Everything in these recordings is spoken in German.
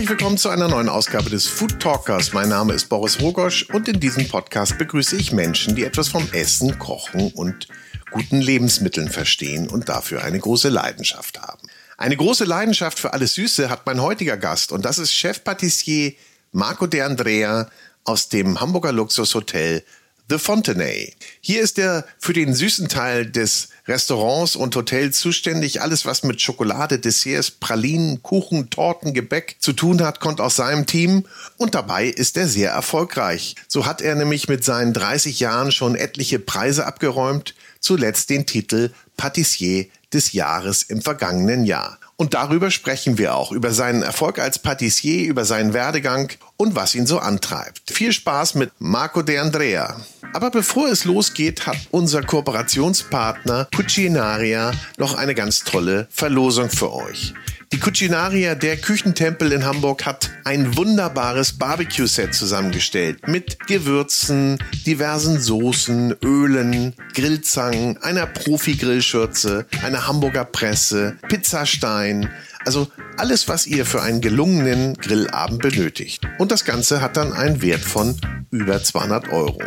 Herzlich willkommen zu einer neuen Ausgabe des Food Talkers. Mein Name ist Boris Rogosch und in diesem Podcast begrüße ich Menschen, die etwas vom Essen, Kochen und guten Lebensmitteln verstehen und dafür eine große Leidenschaft haben. Eine große Leidenschaft für alles Süße hat mein heutiger Gast und das ist Chefpatissier Marco De Andrea aus dem Hamburger Luxushotel The Fontenay. Hier ist er für den süßen Teil des Restaurants und Hotels zuständig. Alles, was mit Schokolade, Desserts, Pralinen, Kuchen, Torten, Gebäck zu tun hat, kommt aus seinem Team. Und dabei ist er sehr erfolgreich. So hat er nämlich mit seinen 30 Jahren schon etliche Preise abgeräumt. Zuletzt den Titel Patissier des Jahres im vergangenen Jahr. Und darüber sprechen wir auch, über seinen Erfolg als Patissier, über seinen Werdegang und was ihn so antreibt. Viel Spaß mit Marco De Andrea. Aber bevor es losgeht, hat unser Kooperationspartner Cucinaria noch eine ganz tolle Verlosung für euch. Die Cucinaria, der Küchentempel in Hamburg, hat ein wunderbares Barbecue-Set zusammengestellt mit Gewürzen, diversen Soßen, Ölen, Grillzangen, einer Profi-Grillschürze, einer Hamburger Presse, Pizzastein, also alles, was ihr für einen gelungenen Grillabend benötigt. Und das Ganze hat dann einen Wert von über 200 Euro.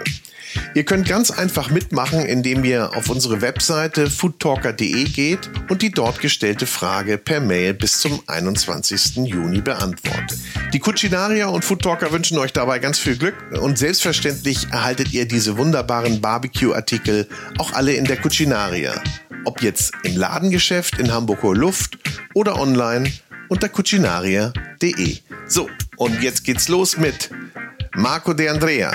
Ihr könnt ganz einfach mitmachen, indem ihr auf unsere Webseite foodtalker.de geht und die dort gestellte Frage per Mail bis zum 21. Juni beantwortet. Die Cucinaria und Foodtalker wünschen euch dabei ganz viel Glück und selbstverständlich erhaltet ihr diese wunderbaren Barbecue-Artikel auch alle in der Cucinaria. Ob jetzt im Ladengeschäft in Hamburger Luft oder online unter cucinaria.de. So, und jetzt geht's los mit Marco De Andrea.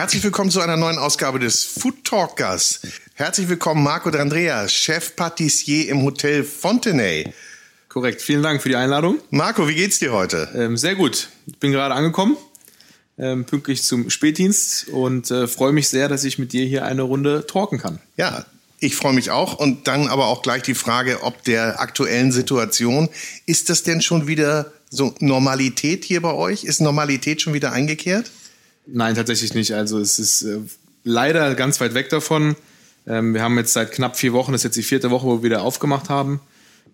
Herzlich willkommen zu einer neuen Ausgabe des Food Talkers. Herzlich willkommen Marco de Andrea, Chef Patissier im Hotel Fontenay. Korrekt, vielen Dank für die Einladung. Marco, wie geht's dir heute? Ähm, sehr gut. Ich bin gerade angekommen, ähm, pünktlich zum Spätdienst und äh, freue mich sehr, dass ich mit dir hier eine Runde talken kann. Ja, ich freue mich auch und dann aber auch gleich die Frage, ob der aktuellen Situation, ist das denn schon wieder so Normalität hier bei euch? Ist Normalität schon wieder eingekehrt? Nein, tatsächlich nicht. Also es ist äh, leider ganz weit weg davon. Ähm, wir haben jetzt seit knapp vier Wochen, das ist jetzt die vierte Woche, wo wir wieder aufgemacht haben,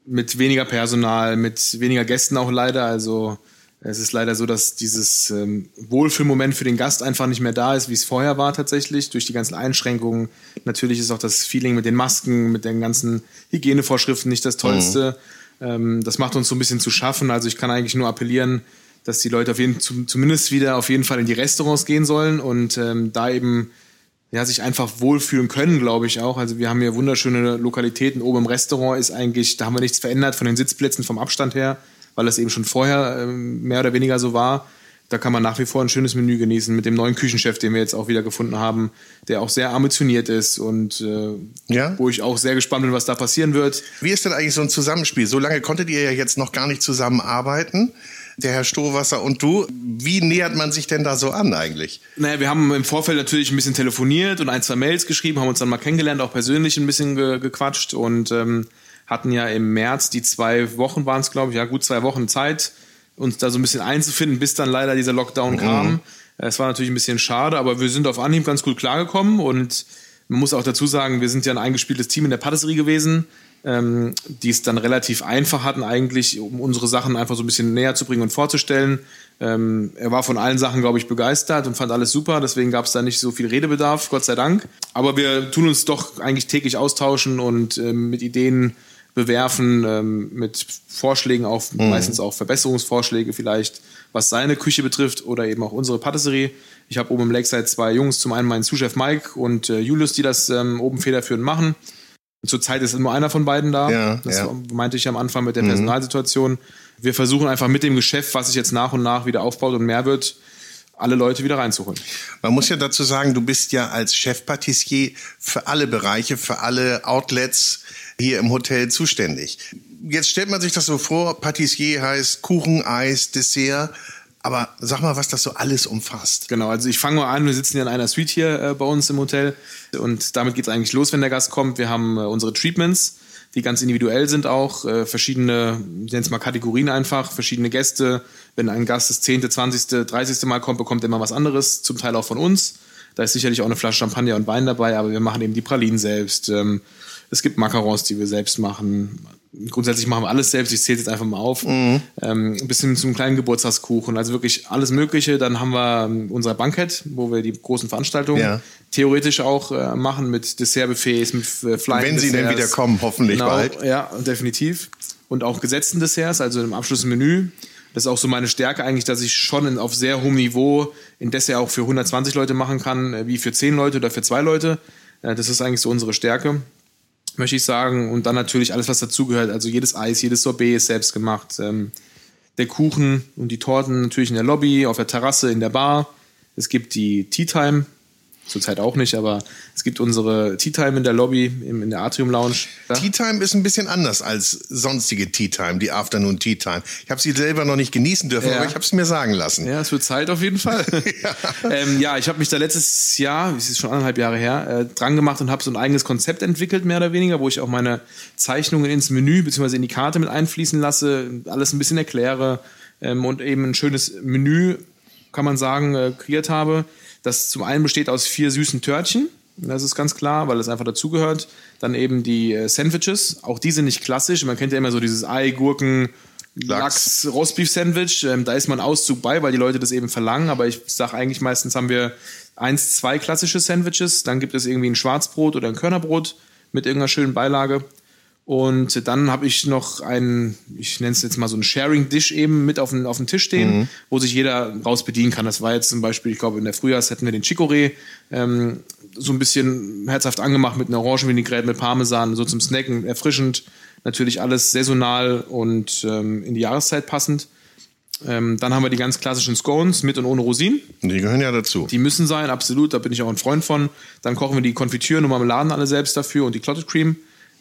mit weniger Personal, mit weniger Gästen auch leider. Also es ist leider so, dass dieses ähm, Wohlfühlmoment für den Gast einfach nicht mehr da ist, wie es vorher war tatsächlich, durch die ganzen Einschränkungen. Natürlich ist auch das Feeling mit den Masken, mit den ganzen Hygienevorschriften nicht das Tollste. Mhm. Ähm, das macht uns so ein bisschen zu schaffen. Also ich kann eigentlich nur appellieren, dass die Leute auf jeden, zumindest wieder auf jeden Fall in die Restaurants gehen sollen und ähm, da eben ja, sich einfach wohlfühlen können, glaube ich auch. Also wir haben hier wunderschöne Lokalitäten. Oben im Restaurant ist eigentlich, da haben wir nichts verändert von den Sitzplätzen vom Abstand her, weil das eben schon vorher ähm, mehr oder weniger so war. Da kann man nach wie vor ein schönes Menü genießen mit dem neuen Küchenchef, den wir jetzt auch wieder gefunden haben, der auch sehr ambitioniert ist und äh, ja? wo ich auch sehr gespannt bin, was da passieren wird. Wie ist denn eigentlich so ein Zusammenspiel? So lange konntet ihr ja jetzt noch gar nicht zusammenarbeiten der Herr Stohwasser und du. Wie nähert man sich denn da so an eigentlich? Naja, wir haben im Vorfeld natürlich ein bisschen telefoniert und ein, zwei Mails geschrieben, haben uns dann mal kennengelernt, auch persönlich ein bisschen ge gequatscht und ähm, hatten ja im März die zwei Wochen waren es, glaube ich, ja gut zwei Wochen Zeit, uns da so ein bisschen einzufinden, bis dann leider dieser Lockdown mhm. kam. Es war natürlich ein bisschen schade, aber wir sind auf Anhieb ganz gut klargekommen und man muss auch dazu sagen, wir sind ja ein eingespieltes Team in der Patisserie gewesen ähm, die es dann relativ einfach hatten, eigentlich, um unsere Sachen einfach so ein bisschen näher zu bringen und vorzustellen. Ähm, er war von allen Sachen, glaube ich, begeistert und fand alles super. Deswegen gab es da nicht so viel Redebedarf, Gott sei Dank. Aber wir tun uns doch eigentlich täglich austauschen und ähm, mit Ideen bewerfen, ähm, mit Vorschlägen, auch mhm. meistens auch Verbesserungsvorschläge vielleicht, was seine Küche betrifft oder eben auch unsere Patisserie. Ich habe oben im Lakeside zwei Jungs, zum einen meinen Zuschef Mike und äh, Julius, die das ähm, oben federführend machen. Zurzeit ist nur einer von beiden da. Ja, das ja. meinte ich am Anfang mit der mhm. Personalsituation. Wir versuchen einfach mit dem Geschäft, was sich jetzt nach und nach wieder aufbaut und mehr wird, alle Leute wieder reinzuholen. Man muss ja dazu sagen, du bist ja als Chefpatissier für alle Bereiche, für alle Outlets hier im Hotel zuständig. Jetzt stellt man sich das so vor, Patissier heißt Kuchen, Eis, Dessert. Aber sag mal, was das so alles umfasst. Genau, also ich fange mal an, wir sitzen ja in einer Suite hier äh, bei uns im Hotel und damit geht es eigentlich los, wenn der Gast kommt. Wir haben äh, unsere Treatments, die ganz individuell sind auch, äh, verschiedene, ich nenne es mal Kategorien einfach, verschiedene Gäste. Wenn ein Gast das 10., 20., 30. Mal kommt, bekommt er immer was anderes, zum Teil auch von uns. Da ist sicherlich auch eine Flasche Champagner und Wein dabei, aber wir machen eben die Pralinen selbst. Ähm, es gibt Macarons, die wir selbst machen grundsätzlich machen wir alles selbst, ich zähle jetzt einfach mal auf, mhm. ähm, bis hin zum kleinen Geburtstagskuchen, also wirklich alles Mögliche. Dann haben wir ähm, unser Bankett, wo wir die großen Veranstaltungen ja. theoretisch auch äh, machen mit Dessertbuffets, mit äh, Flying Wenn sie denn wieder kommen, hoffentlich genau, bald. Ja, definitiv. Und auch gesetzten Desserts, also im Abschlussmenü. Das ist auch so meine Stärke eigentlich, dass ich schon in, auf sehr hohem Niveau in Dessert auch für 120 Leute machen kann, äh, wie für 10 Leute oder für 2 Leute. Äh, das ist eigentlich so unsere Stärke möchte ich sagen. Und dann natürlich alles, was dazugehört. Also jedes Eis, jedes Sorbet ist selbst gemacht. Ähm, der Kuchen und die Torten natürlich in der Lobby, auf der Terrasse, in der Bar. Es gibt die Tea Time, Zurzeit auch nicht, aber es gibt unsere Tea Time in der Lobby, in der Atrium Lounge. Ja? Tea Time ist ein bisschen anders als sonstige Tea Time, die Afternoon Tea Time. Ich habe sie selber noch nicht genießen dürfen, ja. aber ich habe es mir sagen lassen. Ja, es wird Zeit auf jeden Fall. ja. Ähm, ja, ich habe mich da letztes Jahr, es ist schon anderthalb Jahre her, äh, dran gemacht und habe so ein eigenes Konzept entwickelt, mehr oder weniger, wo ich auch meine Zeichnungen ins Menü bzw. in die Karte mit einfließen lasse, alles ein bisschen erkläre ähm, und eben ein schönes Menü, kann man sagen, äh, kreiert habe das zum einen besteht aus vier süßen Törtchen. Das ist ganz klar, weil es einfach dazugehört. Dann eben die äh, Sandwiches. Auch die sind nicht klassisch. Man kennt ja immer so dieses Ei, Gurken, Lachs, Lachs Rostbeef-Sandwich. Ähm, da ist man Auszug bei, weil die Leute das eben verlangen. Aber ich sage eigentlich meistens haben wir eins, zwei klassische Sandwiches. Dann gibt es irgendwie ein Schwarzbrot oder ein Körnerbrot mit irgendeiner schönen Beilage. Und dann habe ich noch einen, ich nenne es jetzt mal so ein Sharing-Dish eben mit auf dem, auf dem Tisch stehen, mhm. wo sich jeder raus bedienen kann. Das war jetzt zum Beispiel, ich glaube, in der Frühjahrs hätten wir den Chicorée ähm, so ein bisschen herzhaft angemacht mit einer Orangenvinaigrette, mit Parmesan, so zum Snacken, erfrischend. Natürlich alles saisonal und ähm, in die Jahreszeit passend. Ähm, dann haben wir die ganz klassischen Scones mit und ohne Rosinen. Die gehören ja dazu. Die müssen sein, absolut. Da bin ich auch ein Freund von. Dann kochen wir die Konfitüren und Marmeladen alle selbst dafür und die Clotted Cream.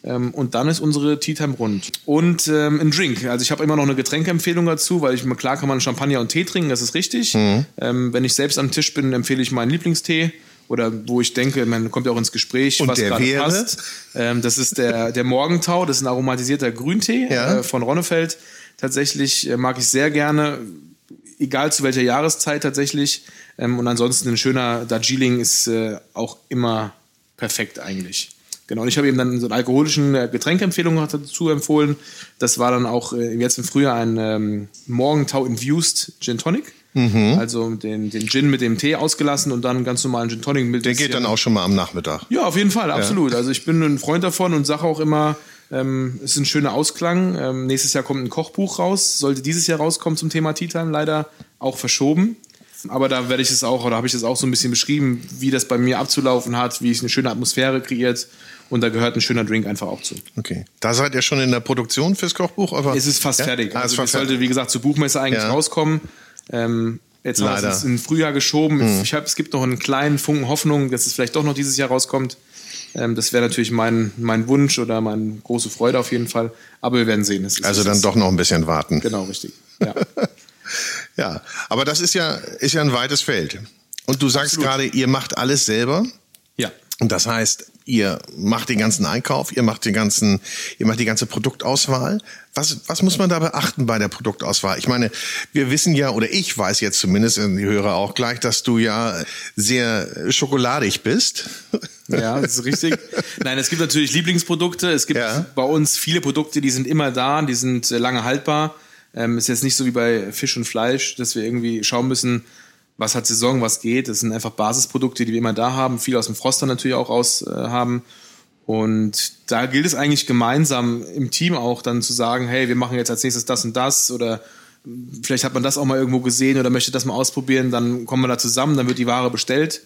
Ähm, und dann ist unsere Tea Time rund. Und ähm, ein Drink. Also ich habe immer noch eine Getränkeempfehlung dazu, weil ich klar kann man Champagner und Tee trinken, das ist richtig. Mhm. Ähm, wenn ich selbst am Tisch bin, empfehle ich meinen Lieblingstee oder wo ich denke, man kommt ja auch ins Gespräch, und was gerade wäre? passt. Ähm, das ist der, der Morgentau, das ist ein aromatisierter Grüntee ja. äh, von Ronnefeld. Tatsächlich äh, mag ich sehr gerne, egal zu welcher Jahreszeit tatsächlich. Ähm, und ansonsten ein schöner Darjeeling ist äh, auch immer perfekt eigentlich. Genau, und ich habe eben dann so einen alkoholischen äh, Getränkeempfehlung dazu empfohlen. Das war dann auch äh, jetzt im Frühjahr ein ähm, Morgentau Infused Gin Tonic. Mhm. Also den, den Gin mit dem Tee ausgelassen und dann ganz normalen Gin Tonic mit. Der geht dann auch schon mal am Nachmittag. Ja, auf jeden Fall, absolut. Ja. Also ich bin ein Freund davon und sage auch immer, ähm, es ist ein schöner Ausklang. Ähm, nächstes Jahr kommt ein Kochbuch raus. Sollte dieses Jahr rauskommen zum Thema Tea Time, leider auch verschoben. Aber da werde ich es auch, oder habe ich es auch so ein bisschen beschrieben, wie das bei mir abzulaufen hat, wie ich eine schöne Atmosphäre kreiert und da gehört ein schöner Drink einfach auch zu. Okay. Da seid ihr schon in der Produktion fürs Kochbuch? Aber es ist fast ja? fertig. Ah, also es sollte, wie gesagt, zur Buchmesse eigentlich ja. rauskommen. Ähm, jetzt haben wir es ins Frühjahr geschoben. Hm. Ich hab, es gibt noch einen kleinen Funken Hoffnung, dass es vielleicht doch noch dieses Jahr rauskommt. Ähm, das wäre natürlich mein, mein Wunsch oder meine große Freude auf jeden Fall. Aber wir werden sehen. also dann doch noch ein bisschen warten. Genau, richtig. Ja. ja, aber das ist ja, ist ja ein weites Feld. Und du sagst Absolut. gerade, ihr macht alles selber. Ja. Und das heißt, ihr macht den ganzen Einkauf, ihr macht den ganzen, ihr macht die ganze Produktauswahl. Was, was muss man da beachten bei der Produktauswahl? Ich meine, wir wissen ja, oder ich weiß jetzt zumindest, und die Hörer auch gleich, dass du ja sehr schokoladig bist. Ja, das ist richtig. Nein, es gibt natürlich Lieblingsprodukte. Es gibt ja. bei uns viele Produkte, die sind immer da, die sind lange haltbar. Ähm, ist jetzt nicht so wie bei Fisch und Fleisch, dass wir irgendwie schauen müssen, was hat Saison, was geht. Das sind einfach Basisprodukte, die wir immer da haben, viel aus dem Froster natürlich auch raus äh, haben. Und da gilt es eigentlich gemeinsam im Team auch dann zu sagen, hey, wir machen jetzt als nächstes das und das oder vielleicht hat man das auch mal irgendwo gesehen oder möchte das mal ausprobieren, dann kommen wir da zusammen, dann wird die Ware bestellt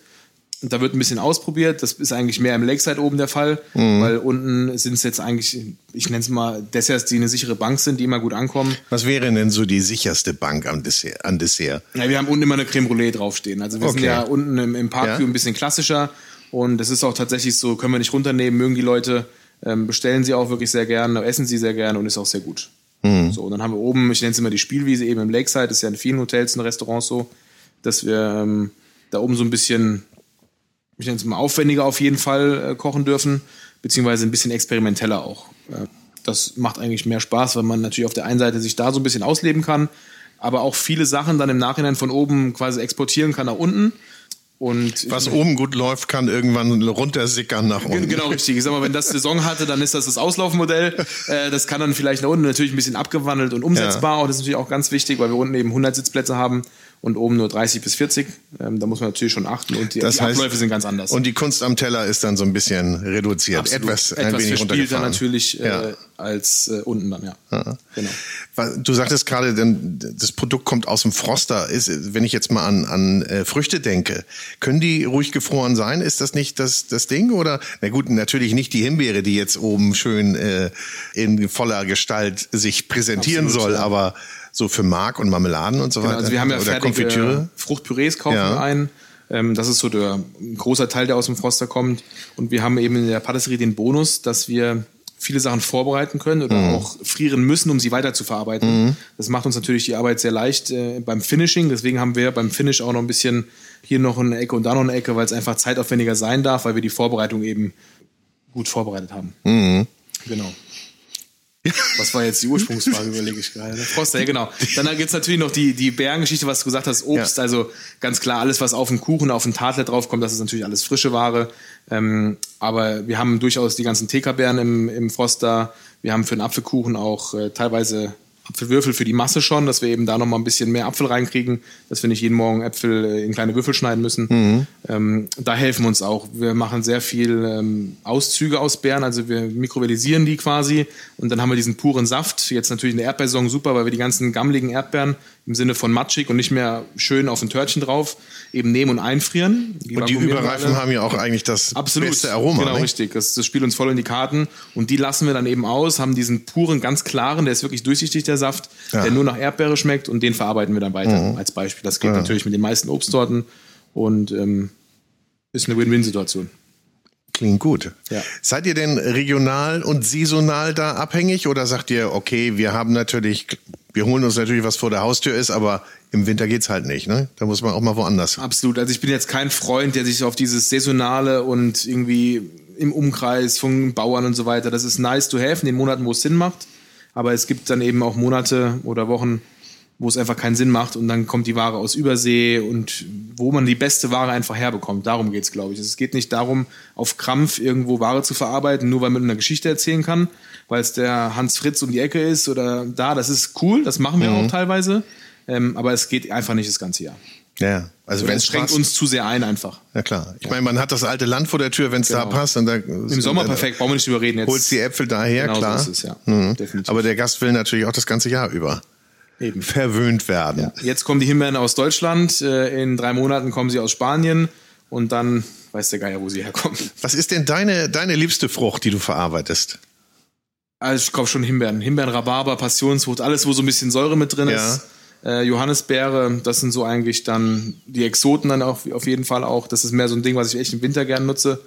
da wird ein bisschen ausprobiert. Das ist eigentlich mehr im Lakeside oben der Fall, mhm. weil unten sind es jetzt eigentlich, ich nenne es mal Desserts, die eine sichere Bank sind, die immer gut ankommen. Was wäre denn so die sicherste Bank am Dessert, an Dessert? Ja, wir haben unten immer eine Creme Brûlée draufstehen. Also wir okay. sind ja unten im, im Parkview ja? ein bisschen klassischer und das ist auch tatsächlich so, können wir nicht runternehmen, mögen die Leute, ähm, bestellen sie auch wirklich sehr gerne, essen sie sehr gerne und ist auch sehr gut. Mhm. So, und dann haben wir oben, ich nenne es immer die Spielwiese eben im Lakeside, das ist ja in vielen Hotels und Restaurants so, dass wir ähm, da oben so ein bisschen ich nenne es mal aufwendiger auf jeden Fall äh, kochen dürfen, beziehungsweise ein bisschen experimenteller auch. Äh, das macht eigentlich mehr Spaß, weil man natürlich auf der einen Seite sich da so ein bisschen ausleben kann, aber auch viele Sachen dann im Nachhinein von oben quasi exportieren kann nach unten. Und Was oben gut läuft, kann irgendwann runtersickern nach unten. Genau, richtig. Ich sag mal, wenn das Saison hatte, dann ist das das Auslaufmodell. Äh, das kann dann vielleicht nach unten natürlich ein bisschen abgewandelt und umsetzbar. Ja. Und das ist natürlich auch ganz wichtig, weil wir unten eben 100 Sitzplätze haben und oben nur 30 bis 40. Ähm, da muss man natürlich schon achten und die, Das die heißt- Abläufe sind ganz anders. Und die Kunst am Teller ist dann so ein bisschen reduziert, Absolut. etwas, ein etwas wenig verspielter runtergefahren. natürlich äh, Ja. Als äh, unten dann, ja. Genau. Du sagtest gerade, das Produkt kommt aus dem Froster. Ist, wenn ich jetzt mal an, an äh, Früchte denke, können die ruhig gefroren sein? Ist das nicht das, das Ding? Oder na gut, natürlich nicht die Himbeere, die jetzt oben schön äh, in voller Gestalt sich präsentieren Absolut, soll, ja. aber so für Mark und Marmeladen und so Genau, weiter. also wir haben ja oder Konfitüre. Fruchtpürees kaufen Ja. wir ein. Ähm, das ist so der ein großer Teil, der aus dem Froster kommt. Und wir haben eben in der Patisserie den Bonus, dass wir viele Sachen vorbereiten können oder Mhm. auch frieren müssen, um sie weiter zu verarbeiten. Das macht uns natürlich die Arbeit sehr leicht äh, beim Finishing. Deswegen haben wir beim Finish auch noch ein bisschen hier noch eine Ecke und da noch eine Ecke, weil es einfach zeitaufwendiger sein darf, weil wir die Vorbereitung eben gut vorbereitet haben. Mhm. Genau. Was war jetzt die Ursprungsfrage, überlege ich gerade. Froster, ja genau. Dann gibt es natürlich noch die, die Bärengeschichte, was du gesagt hast, Obst, Ja. also ganz klar, alles, was auf den Kuchen, auf den Tadler draufkommt, das ist natürlich alles frische Ware. Ähm, aber wir haben durchaus die ganzen TK-Beeren im, im Froster. Wir haben für den Apfelkuchen auch äh, teilweise Apfelwürfel für die Masse schon, dass wir eben da nochmal ein bisschen mehr Apfel reinkriegen, dass wir nicht jeden Morgen Äpfel äh, in kleine Würfel schneiden müssen. Ähm, da helfen wir uns auch. Wir machen sehr viel ähm, Auszüge aus Beeren, also wir mikrowellisieren die quasi und dann haben wir diesen puren Saft. Jetzt natürlich in der Erdbeersaison super, weil wir die ganzen gammeligen Erdbeeren im Sinne von matschig und nicht mehr schön auf ein Törtchen drauf eben nehmen und einfrieren. Und die vakuumieren wir Überreifen haben ja auch eigentlich das Absolut. beste Aroma. Genau, ne? richtig. Das, das spielt uns voll in die Karten. Und die lassen wir dann eben aus, haben diesen puren, ganz klaren, der ist wirklich durchsichtig, der Saft, Ja. Mhm. der nur nach Erdbeere schmeckt und den verarbeiten wir dann weiter als Beispiel. Das geht natürlich mit den meisten Obstsorten und ähm, ist eine Win-Win-Situation. Klingt gut. Ja. Seid ihr denn regional und saisonal da abhängig oder sagt ihr, okay, wir haben natürlich, wir holen uns natürlich, was vor der Haustür ist, aber im Winter geht's halt nicht, ne? Da muss man auch mal woanders. Absolut. Also ich bin jetzt kein Freund, der sich auf dieses Saisonale und irgendwie im Umkreis von Bauern und so weiter, das ist nice to have in den Monaten, wo es Sinn macht. Aber es gibt dann eben auch Monate oder Wochen, wo es einfach keinen Sinn macht und dann kommt die Ware aus Übersee und wo man die beste Ware einfach herbekommt. Darum geht's, glaube ich. Es geht nicht darum, auf Krampf irgendwo Ware zu verarbeiten, nur weil man eine Geschichte erzählen kann, weil es der Hans Fritz um die Ecke ist oder da. Das ist cool, das machen wir auch teilweise. Ähm, aber es geht einfach nicht das ganze Jahr. Ja, also wenn Es schränkt passt. uns zu sehr ein einfach. Ja klar. Ich meine, man hat das alte Land vor der Tür, wenn es da Genau. passt. Und da, Im Sommer perfekt, brauchen wir nicht drüber reden. Jetzt Holst die Äpfel daher, Genau so klar. ist es, ja. Mhm. Aber der Gast will natürlich auch das ganze Jahr über Eben. verwöhnt werden. Jetzt kommen die Himbeeren aus Deutschland, äh, in drei Monaten kommen sie aus Spanien und dann weiß der Geier, wo sie herkommen. Was ist denn deine, deine liebste Frucht, die du verarbeitest? Also ich kaufe schon Himbeeren. Himbeeren, Rhabarber, Passionsfrucht, alles, wo so ein bisschen Säure mit drin Ja. ist. Äh, Johannisbeere, das sind so eigentlich dann die Exoten dann auch auf jeden Fall auch. Das ist mehr so ein Ding, was ich echt im Winter gern nutze.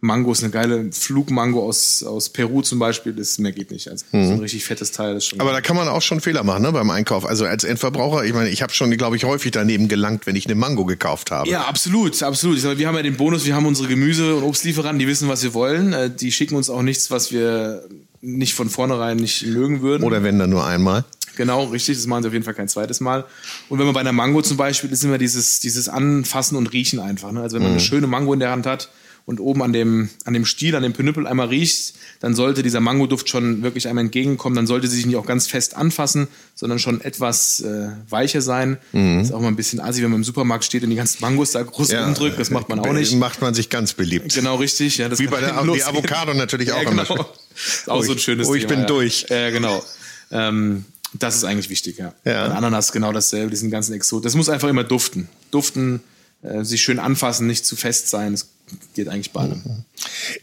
Mango ist eine geile Flugmango aus, aus Peru zum Beispiel, das mehr geht nicht. Also so ein richtig fettes Teil ist schon. Mhm. Aber da kann man auch schon Fehler machen ne, beim Einkauf. Also als Endverbraucher, ich meine, ich habe schon, glaube ich, häufig daneben gelangt, wenn ich eine Mango gekauft habe. Ja, absolut, absolut. Sag, wir haben ja den Bonus, wir haben unsere Gemüse- und Obstlieferanten, die wissen, was wir wollen. Äh, Die schicken uns auch nichts, was wir nicht von vornherein nicht mögen würden. Oder wenn dann nur einmal. Genau, richtig. Das machen sie auf jeden Fall kein zweites Mal. Und wenn man bei einer Mango zum Beispiel ist, immer dieses, dieses Anfassen und Riechen einfach. Ne? Also wenn man eine schöne Mango in der Hand hat und oben an dem, an dem Stiel, an dem Pinüppel einmal riecht, dann sollte dieser Mangoduft schon wirklich einem entgegenkommen. Dann sollte sie sich nicht auch ganz fest anfassen, sondern schon etwas äh, weicher sein. Ist auch mal ein bisschen assi, wenn man im Supermarkt steht und die ganzen Mangos da groß rumdrückt. Das macht man auch nicht. Macht man sich ganz beliebt. Genau, richtig. Ja, das Wie bei der die. Avocado natürlich auch Ja, immer. genau. Ist auch Oh, so ein ich- schönes oh, ich Thema, bin ja. durch. Ja, genau. Ähm, das ist eigentlich wichtig, ja. Ja. Ananas genau dasselbe, diesen ganzen Exot. Das muss einfach immer duften. Duften, äh, sich schön anfassen, nicht zu fest sein. Das geht eigentlich bei allem.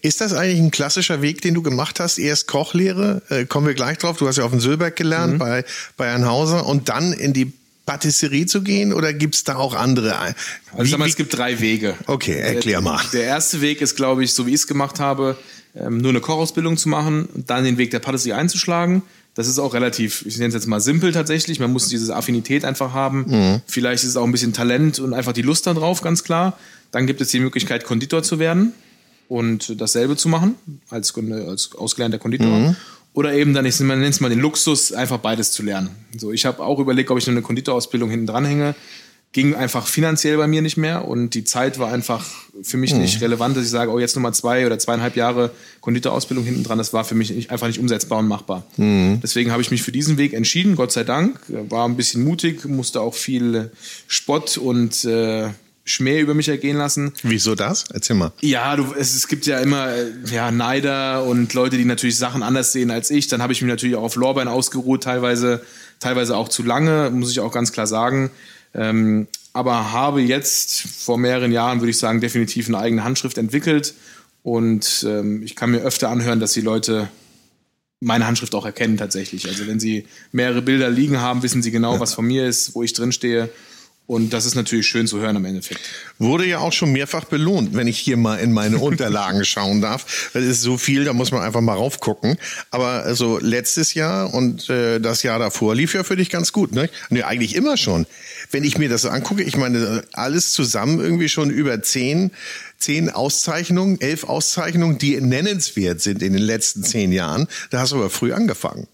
Ist das eigentlich ein klassischer Weg, den du gemacht hast? Erst Kochlehre, äh, kommen wir gleich drauf. Du hast ja auf dem Sülberg Mhm. gelernt bei, bei Herrn Hauser und dann in die Patisserie zu gehen oder gibt's da auch andere? Also ich sag mal, es gibt drei Wege. Okay, erklär mal. Der, der erste Weg ist, glaube ich, so wie ich es gemacht habe, ähm, nur eine Kochausbildung zu machen und dann den Weg der Patisserie einzuschlagen. Das ist auch relativ, ich nenne es jetzt mal simpel tatsächlich. Man muss diese Affinität einfach haben. Mhm. Vielleicht ist es auch ein bisschen Talent und einfach die Lust darauf, ganz klar. Dann gibt es die Möglichkeit, Konditor zu werden und dasselbe zu machen, als, als ausgelernter Konditor. Mhm. Oder eben dann, ich nenne es mal den Luxus, einfach beides zu lernen. So, ich habe auch überlegt, ob ich noch eine Konditorausbildung hinten dranhänge. Ging einfach finanziell bei mir nicht mehr und die Zeit war einfach für mich nicht relevant, dass ich sage, oh, jetzt nochmal zwei oder zweieinhalb Jahre Konditorausbildung hinten dran. Das war für mich nicht, einfach nicht umsetzbar und machbar. Deswegen habe ich mich für diesen Weg entschieden, Gott sei Dank. War ein bisschen mutig, musste auch viel Spott und äh, Schmäh über mich ergehen lassen. Wieso das? Erzähl mal. Ja, du, es, es gibt ja immer äh, ja, Neider und Leute, die natürlich Sachen anders sehen als ich. Dann habe ich mich natürlich auch auf Lorbein ausgeruht, teilweise, teilweise auch zu lange, muss ich auch ganz klar sagen. Ähm, aber habe jetzt vor mehreren Jahren, würde ich sagen, definitiv eine eigene Handschrift entwickelt. Und ähm, ich kann mir öfter anhören, dass die Leute meine Handschrift auch erkennen tatsächlich. Also wenn sie mehrere Bilder liegen haben, wissen sie genau, was von mir ist, wo ich drin stehe. Und das ist natürlich schön zu hören im Endeffekt. Wurde ja auch schon mehrfach belohnt, wenn ich hier mal in meine Unterlagen schauen darf. Das ist so viel, da muss man einfach mal raufgucken. Aber also letztes Jahr und äh, das Jahr davor lief ja für dich ganz gut, ne? Nee, eigentlich immer schon. Wenn ich mir das so angucke, ich meine, alles zusammen irgendwie schon über zehn, zehn Auszeichnungen, elf Auszeichnungen, die nennenswert sind in den letzten zehn Jahren. Da hast du aber früh angefangen.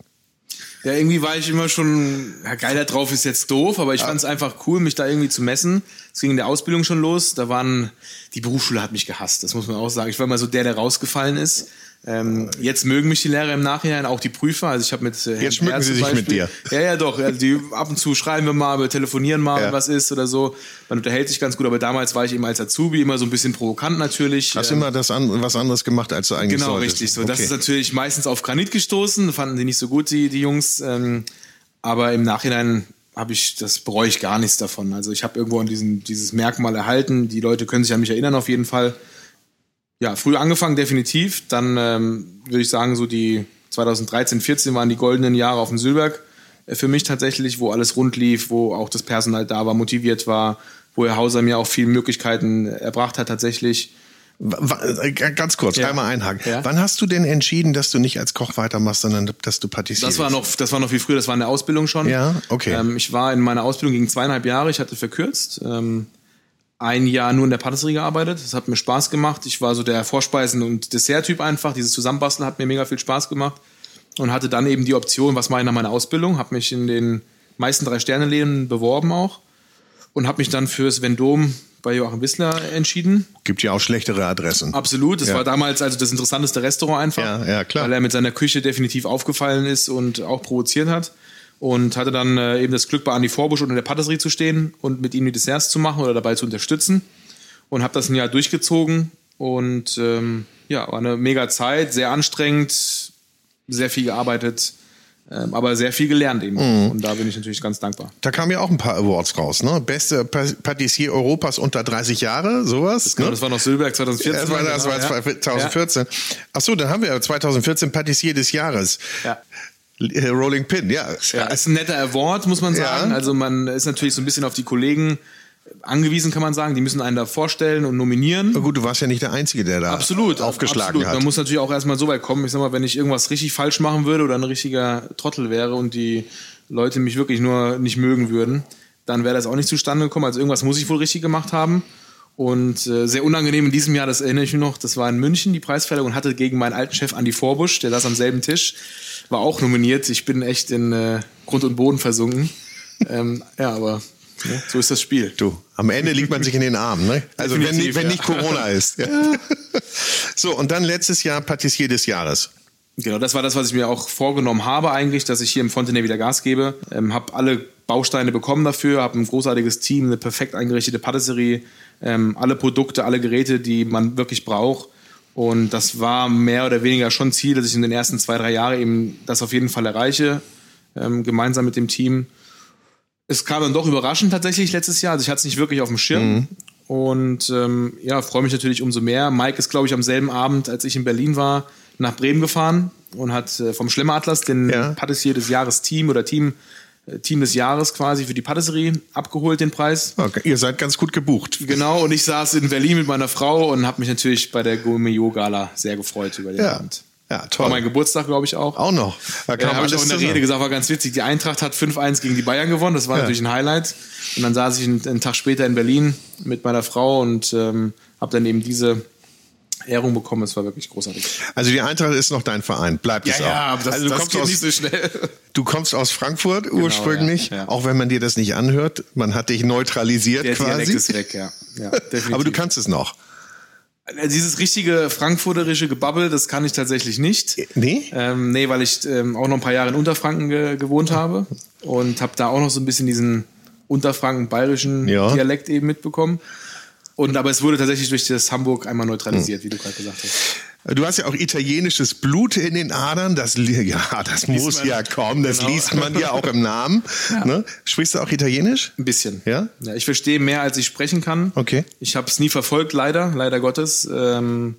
Ja, irgendwie war ich immer schon, ja, geiler drauf ist jetzt doof, aber ich fand es einfach cool, mich da irgendwie zu messen. Es ging in der Ausbildung schon los. Da waren, die Berufsschule hat mich gehasst, das muss man auch sagen. Ich war mal so der, der rausgefallen ist. Ähm, jetzt mögen mich die Lehrer im Nachhinein, auch die Prüfer. Also ich habe mit äh, Herrn Jetzt schmücken Perz sie sich mit Beispiel- dir. Ja, ja, doch. Also die, ab und zu schreiben wir mal, wir telefonieren mal, Ja. wenn was ist oder so. Man unterhält sich ganz gut, aber damals war ich eben als Azubi immer so ein bisschen provokant natürlich. Hast Ähm, immer das an, was anderes gemacht, als du eigentlich Genau, solltest. richtig. So, das Okay. ist natürlich meistens auf Granit gestoßen, fanden die nicht so gut, die, die Jungs. Ähm, aber im Nachhinein habe ich, das bereue ich gar nichts davon. Also ich habe irgendwo an diesen, dieses Merkmal erhalten. Die Leute können sich an mich erinnern auf jeden Fall. Ja, früh angefangen, definitiv. Dann ähm, würde ich sagen, so die 2013, 14 waren die goldenen Jahre auf dem Sülberg äh, für mich tatsächlich, wo alles rund lief, wo auch das Personal da war, motiviert war, wo Herr Hauser mir auch viele Möglichkeiten erbracht hat tatsächlich. Äh, Ganz kurz, Ja. einmal einhaken. Ja. Wann hast du denn entschieden, dass du nicht als Koch weitermachst, sondern dass du Patissier Das war noch, das war noch viel früher, das war in der Ausbildung schon. Ja, okay. Ähm, ich war in meiner Ausbildung gegen zweieinhalb Jahre, ich hatte verkürzt. Ähm, ein Jahr nur in der Patisserie gearbeitet. Das hat mir Spaß gemacht. Ich war so der Vorspeisen- und Dessert-Typ einfach. Dieses Zusammenbasteln hat mir mega viel Spaß gemacht. Und hatte dann eben die Option, was mache ich nach meiner Ausbildung? Habe mich in den meisten drei Sterne-Läden beworben auch. Und habe mich dann fürs Vendôme bei Joachim Wissler entschieden. Gibt ja auch schlechtere Adressen. Absolut. Das Ja. war damals also das interessanteste Restaurant einfach. Ja, ja, klar. Weil er mit seiner Küche definitiv aufgefallen ist und auch provoziert hat. Und hatte dann äh, eben das Glück, bei Andi Vorbusch unter der Patisserie zu stehen und mit ihm die Desserts zu machen oder dabei zu unterstützen. Und habe das ein Jahr durchgezogen. Und ähm, ja, war eine mega Zeit, sehr anstrengend, sehr viel gearbeitet, ähm, aber sehr viel gelernt eben. Mhm. Und da bin ich natürlich ganz dankbar. Da kamen ja auch ein paar Awards raus, ne? Beste Pa- Patissier Europas unter 30 Jahre, sowas. Genau, ne? das war noch Sülberg 2014. Das war, das war ja. 2014. Ach so, dann haben wir 2014 Patissier des Jahres. Ja. Äh, Rolling Pin, ja. Ja, ist ein netter Award, muss man sagen. Ja. Also man ist natürlich so ein bisschen auf die Kollegen angewiesen, kann man sagen. Die müssen einen da vorstellen und nominieren. Gut, du warst ja nicht der Einzige, der da Absolut, aufgeschlagen absolut. hat. Man muss natürlich auch erstmal so weit kommen. Ich sag mal, wenn ich irgendwas richtig falsch machen würde oder ein richtiger Trottel wäre und die Leute mich wirklich nur nicht mögen würden, dann wäre das auch nicht zustande gekommen. Also irgendwas muss ich wohl richtig gemacht haben. Und äh, sehr unangenehm in diesem Jahr, das erinnere ich mich noch, das war in München die Preisverleihung und hatte gegen meinen alten Chef Andi Vorbusch, der saß am selben Tisch, war auch nominiert. Ich bin echt in äh, Grund und Boden versunken. ähm, ja, aber ja, so ist das Spiel. Du, am Ende liegt man sich in den Armen, ne? Also wenn, Definitiv, nicht- wenn ja. nicht Corona ist. Ja. So, und dann letztes Jahr Patissier des Jahres. Genau, das war das, was ich mir auch vorgenommen habe eigentlich, dass ich hier im Fontenay wieder Gas gebe. Ähm, habe alle Bausteine bekommen dafür, habe ein großartiges Team, eine perfekt eingerichtete Patisserie, ähm, alle Produkte, alle Geräte, die man wirklich braucht. Und das war mehr oder weniger schon Ziel, dass ich in den ersten zwei, drei Jahren eben das auf jeden Fall erreiche, ähm, gemeinsam mit dem Team. Es kam dann doch überraschend tatsächlich letztes Jahr. Also ich hatte es nicht wirklich auf dem Schirm. Und ähm, ja, freue mich natürlich umso mehr. Mike ist, glaube ich, am selben Abend, als ich in Berlin war, nach Bremen gefahren und hat äh, vom Schlemmeratlas den Ja. Patissier des Jahres Team oder Team, Team des Jahres quasi für die Patisserie abgeholt, den Preis. Okay, ihr seid ganz gut gebucht. Genau, und ich saß in Berlin mit meiner Frau und habe mich natürlich bei der Gourmet Gala sehr gefreut über den Ja, Abend. ja War toll. mein Geburtstag, glaube ich, auch. Auch noch. Da Ja, kam habe ich auch in der zusammen. Rede gesagt, war ganz witzig. Die Eintracht hat 5-1 gegen die Bayern gewonnen. Das war Ja. natürlich ein Highlight. Und dann saß ich einen, einen Tag später in Berlin mit meiner Frau und ähm, habe dann eben diese Ehrung bekommen. Es war wirklich großartig. Also die Eintracht ist noch dein Verein, bleibt es auch. Ja, das, also du das kommst geht aus, nicht so schnell. Du kommst aus Frankfurt ursprünglich, ja, ja. auch wenn man dir das nicht anhört. Man hat dich neutralisiert Der quasi. Dialekt ist weg, ja. ja. Aber du kannst es noch. Dieses richtige frankfurterische Gebabbel, das kann ich tatsächlich nicht. Nee? Ähm, nee, weil ich ähm, auch noch ein paar Jahre in Unterfranken ge gewohnt habe und habe da auch noch so ein bisschen diesen Unterfranken-bayerischen Ja. Dialekt eben mitbekommen. Und aber es wurde tatsächlich durch das Hamburg einmal neutralisiert, wie du gerade gesagt hast. Du hast ja auch italienisches Blut in den Adern. Das, ja, das muss man. ja kommen. Das Genau. liest man ja auch im Namen. Ne? Sprichst du auch Italienisch? Ein bisschen. Ja? Ja, ich verstehe mehr, als ich sprechen kann. Okay. Ich habe es nie verfolgt, leider, leider Gottes. Ähm,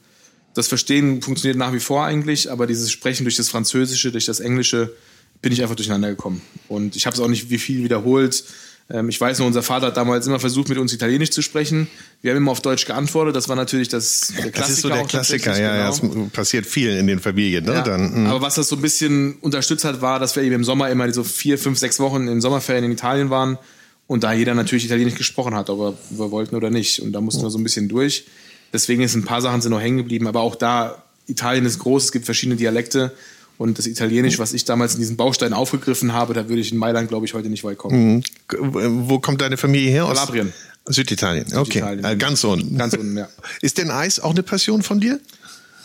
das Verstehen funktioniert nach wie vor eigentlich, aber dieses Sprechen durch das Französische, durch das Englische, bin ich einfach durcheinander gekommen. Und ich habe es auch nicht wie viel wiederholt. Ähm, ich weiß nur, unser Vater hat damals immer versucht, mit uns Italienisch zu sprechen. Wir haben immer auf Deutsch geantwortet. Das war natürlich das, der Klassiker. Das ist so der Klassiker. Ja, ja, genau. es passiert viel in den Familien. Ne? Ja, Dann, mh. aber was das so ein bisschen unterstützt hat, war, dass wir eben im Sommer immer so vier, fünf, sechs Wochen in Sommerferien in Italien waren und da jeder natürlich Italienisch gesprochen hat, ob wir, wir wollten oder nicht. Und da mussten wir so ein bisschen durch. Deswegen ist ein paar Sachen sind noch hängen geblieben, aber auch da, Italien ist groß, es gibt verschiedene Dialekte. Und das Italienisch, was ich damals in diesen Baustein aufgegriffen habe, da würde ich in Mailand, glaube ich, heute nicht weit kommen. G- Wo kommt deine Familie her? Aus Kalabrien. Süditalien. Okay, Süditalien. äh, ganz unten. Ganz unten, ja. Ist denn Eis auch eine Passion von dir?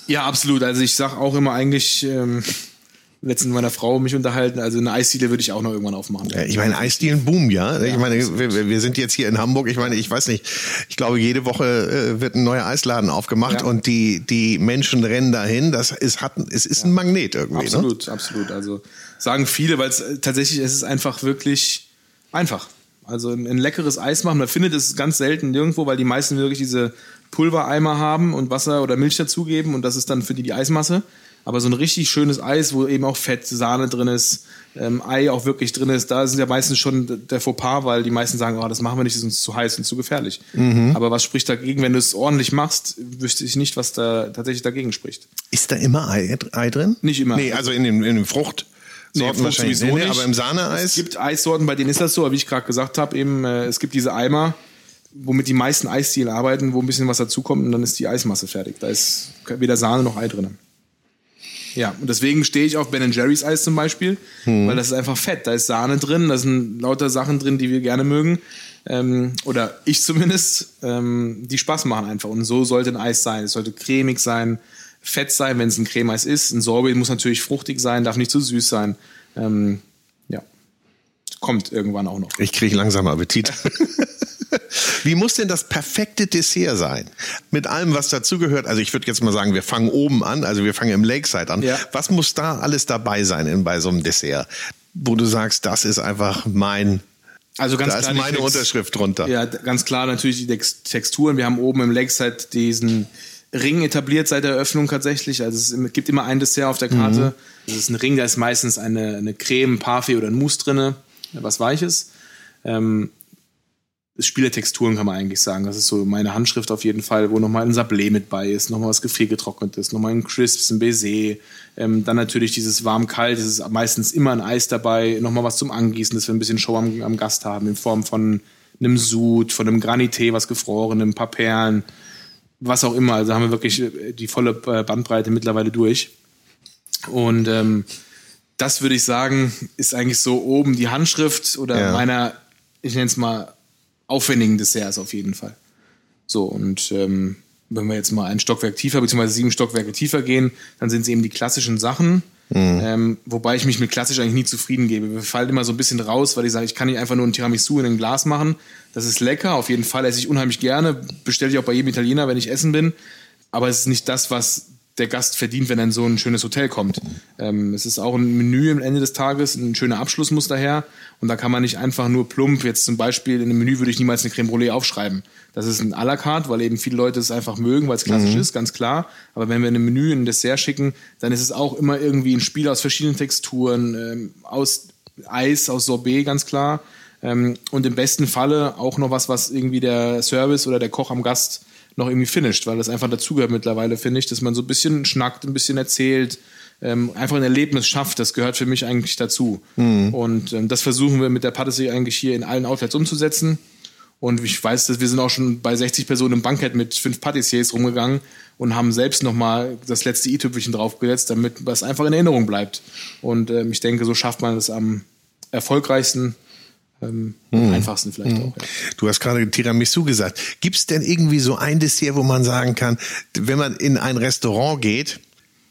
Ja, absolut. Also ich sag auch immer eigentlich, ähm, letztens mit meiner Frau mich unterhalten, also eine Eisdiele würde ich auch noch irgendwann aufmachen. Ja, Ich meine, Eisdielen boom, ja. Ich meine, wir, wir sind jetzt hier in Hamburg. Ich meine, ich weiß nicht. Ich glaube, jede Woche äh, wird ein neuer Eisladen aufgemacht Ja. und die die Menschen rennen dahin. Das ist hat es ist ein Magnet irgendwie. Ne? Absolut, absolut. Also sagen viele, weil es äh, tatsächlich es ist einfach wirklich einfach. Also ein, ein leckeres Eis machen, man findet es ganz selten nirgendwo, weil die meisten wirklich diese Pulvereimer haben und Wasser oder Milch dazugeben und das ist dann für die die Eismasse. Aber so ein richtig schönes Eis, wo eben auch Fett, Sahne drin ist, ähm, Ei auch wirklich drin ist, da sind ja meistens schon der Fauxpas, weil die meisten sagen, oh, das machen wir nicht, das ist uns zu heiß und zu gefährlich. Aber was spricht dagegen, wenn du es ordentlich machst, wüsste ich nicht, was da tatsächlich dagegen spricht. Ist da immer Ei, Ei drin? Nicht immer. Nee, also in dem in dem Frucht. Sorten Frucht wahrscheinlich sowieso nee, nee, nicht. aber im Sahneeis. Es gibt Eissorten, bei denen ist das so, aber wie ich gerade gesagt habe, eben, äh, es gibt diese Eimer, womit die meisten Eisdielen arbeiten, wo ein bisschen was dazukommt und dann ist die Eismasse fertig. Da ist weder Sahne noch Ei drin. Ja, und deswegen stehe ich auf Ben Jerry's Eis zum Beispiel, weil das ist einfach fett. Da ist Sahne drin, da sind lauter Sachen drin, die wir gerne mögen. Ähm, oder ich zumindest, ähm, die Spaß machen einfach. Und so sollte ein Eis sein. Es sollte cremig sein, fett sein, wenn es ein Cremeis ist. Ein Sorbet muss natürlich fruchtig sein, darf nicht zu süß sein. Ähm, ja, kommt irgendwann auch noch. Ich kriege langsam Appetit. Wie muss denn das perfekte Dessert sein? Mit allem, was dazugehört. Also ich würde jetzt mal sagen, wir fangen oben an, also wir fangen im Lakeside an. Ja. Was muss da alles dabei sein in, bei so einem Dessert? Wo du sagst, das ist einfach mein, Also ganz da ist klar die meine Text- Unterschrift drunter. Ja, ganz klar natürlich die Tex- Texturen. Wir haben oben im Lakeside diesen Ring etabliert seit der Eröffnung tatsächlich. Also es gibt immer ein Dessert auf der Karte. Das ist ein Ring, da ist meistens eine, eine Creme, Parfait oder ein Mousse drinne, was Weiches. Ähm, das Spiel der Texturen kann man eigentlich sagen. Das ist so meine Handschrift auf jeden Fall, wo nochmal ein Sablé mit bei ist, nochmal was gefriergetrocknetes, nochmal ein Crisps, ein Baiser. Ähm, dann natürlich dieses warm-kalt, es ist meistens immer ein Eis dabei, nochmal was zum Angießen, dass wir ein bisschen Show am, am Gast haben, in Form von einem Sud, von einem Granité, was gefroren, ein paar Perlen, was auch immer. Also haben wir wirklich äh, die volle äh, Bandbreite mittlerweile durch. Und ähm, das würde ich sagen, ist eigentlich so oben die Handschrift oder Ja. meiner, ich nenne es mal, aufwendigen Desserts auf jeden Fall. So, und ähm, wenn wir jetzt mal ein Stockwerk tiefer, beziehungsweise sieben Stockwerke tiefer gehen, dann sind es eben die klassischen Sachen. Ähm, wobei ich mich mit klassisch eigentlich nie zufrieden gebe. Wir fallen immer so ein bisschen raus, weil ich sage, ich kann nicht einfach nur ein Tiramisu in ein Glas machen. Das ist lecker, auf jeden Fall esse ich unheimlich gerne. Bestelle ich auch bei jedem Italiener, wenn ich essen bin. Aber es ist nicht das, was der Gast verdient, wenn er in so ein schönes Hotel kommt. Ähm, es ist auch ein Menü am Ende des Tages, ein schöner Abschluss muss daher. Und da kann man nicht einfach nur plump, jetzt zum Beispiel in einem Menü würde ich niemals eine Creme Brûlée aufschreiben. Das ist ein à la carte, weil eben viele Leute es einfach mögen, weil es klassisch ist, ganz klar. Aber wenn wir in einem Menü ein Dessert schicken, dann ist es auch immer irgendwie ein Spiel aus verschiedenen Texturen, ähm, aus Eis, aus Sorbet, ganz klar. Ähm, und im besten Falle auch noch was, was irgendwie der Service oder der Koch am Gast noch irgendwie finisht, weil das einfach dazugehört mittlerweile, finde ich, dass man so ein bisschen schnackt, ein bisschen erzählt, ähm, einfach ein Erlebnis schafft. Das gehört für mich eigentlich dazu. Und ähm, das versuchen wir mit der Patisserie eigentlich hier in allen Outlets umzusetzen. Und ich weiß, dass wir sind auch schon bei 60 Personen im Bankett mit fünf Patissiers rumgegangen und haben selbst nochmal das letzte i-Tüpfelchen draufgesetzt, damit das einfach in Erinnerung bleibt. Und ähm, ich denke, so schafft man es am erfolgreichsten, ähm, am einfachsten vielleicht auch. Ja. Du hast gerade Tiramisu gesagt. Gibt es denn irgendwie so ein Dessert, wo man sagen kann, wenn man in ein Restaurant geht,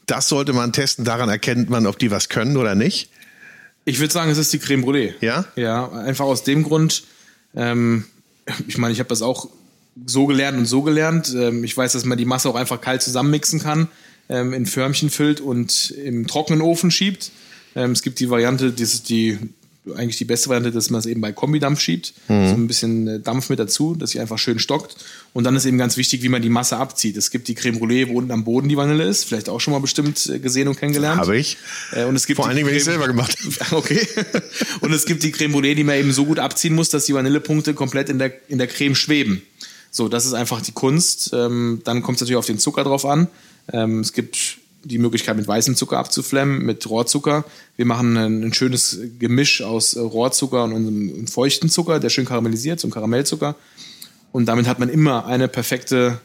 das sollte man testen, daran erkennt man, ob die was können oder nicht? Ich würde sagen, es ist die Creme Brûlée. Ja? Ja, einfach aus dem Grund, ähm, ich meine, ich habe das auch so gelernt und so gelernt. Ähm, ich weiß, dass man die Masse auch einfach kalt zusammenmixen kann, ähm, in Förmchen füllt und im trockenen Ofen schiebt. Ähm, es gibt die Variante, die ist die eigentlich die beste Variante, dass man es eben bei Kombidampf schiebt, Mhm. so ein bisschen äh, Dampf mit dazu, dass sie einfach schön stockt. Und dann ist eben ganz wichtig, wie man die Masse abzieht. Es gibt die Creme Brûlée, wo unten am Boden die Vanille ist, vielleicht auch schon mal bestimmt äh, gesehen und kennengelernt. Habe ich. Äh, und es gibt Vor allen Dingen, wenn ich selber gemacht habe. Okay. Und es gibt die Creme Brûlée, die man eben so gut abziehen muss, dass die Vanillepunkte komplett in der, in der Creme schweben. So, das ist einfach die Kunst. Ähm, dann kommt es natürlich auf den Zucker drauf an. Ähm, es gibt die Möglichkeit, mit weißem Zucker abzuflammen, mit Rohrzucker. Wir machen ein, ein schönes Gemisch aus äh, Rohrzucker und einem feuchten Zucker, der schön karamellisiert, so ein Karamellzucker. Und damit hat man immer eine perfekte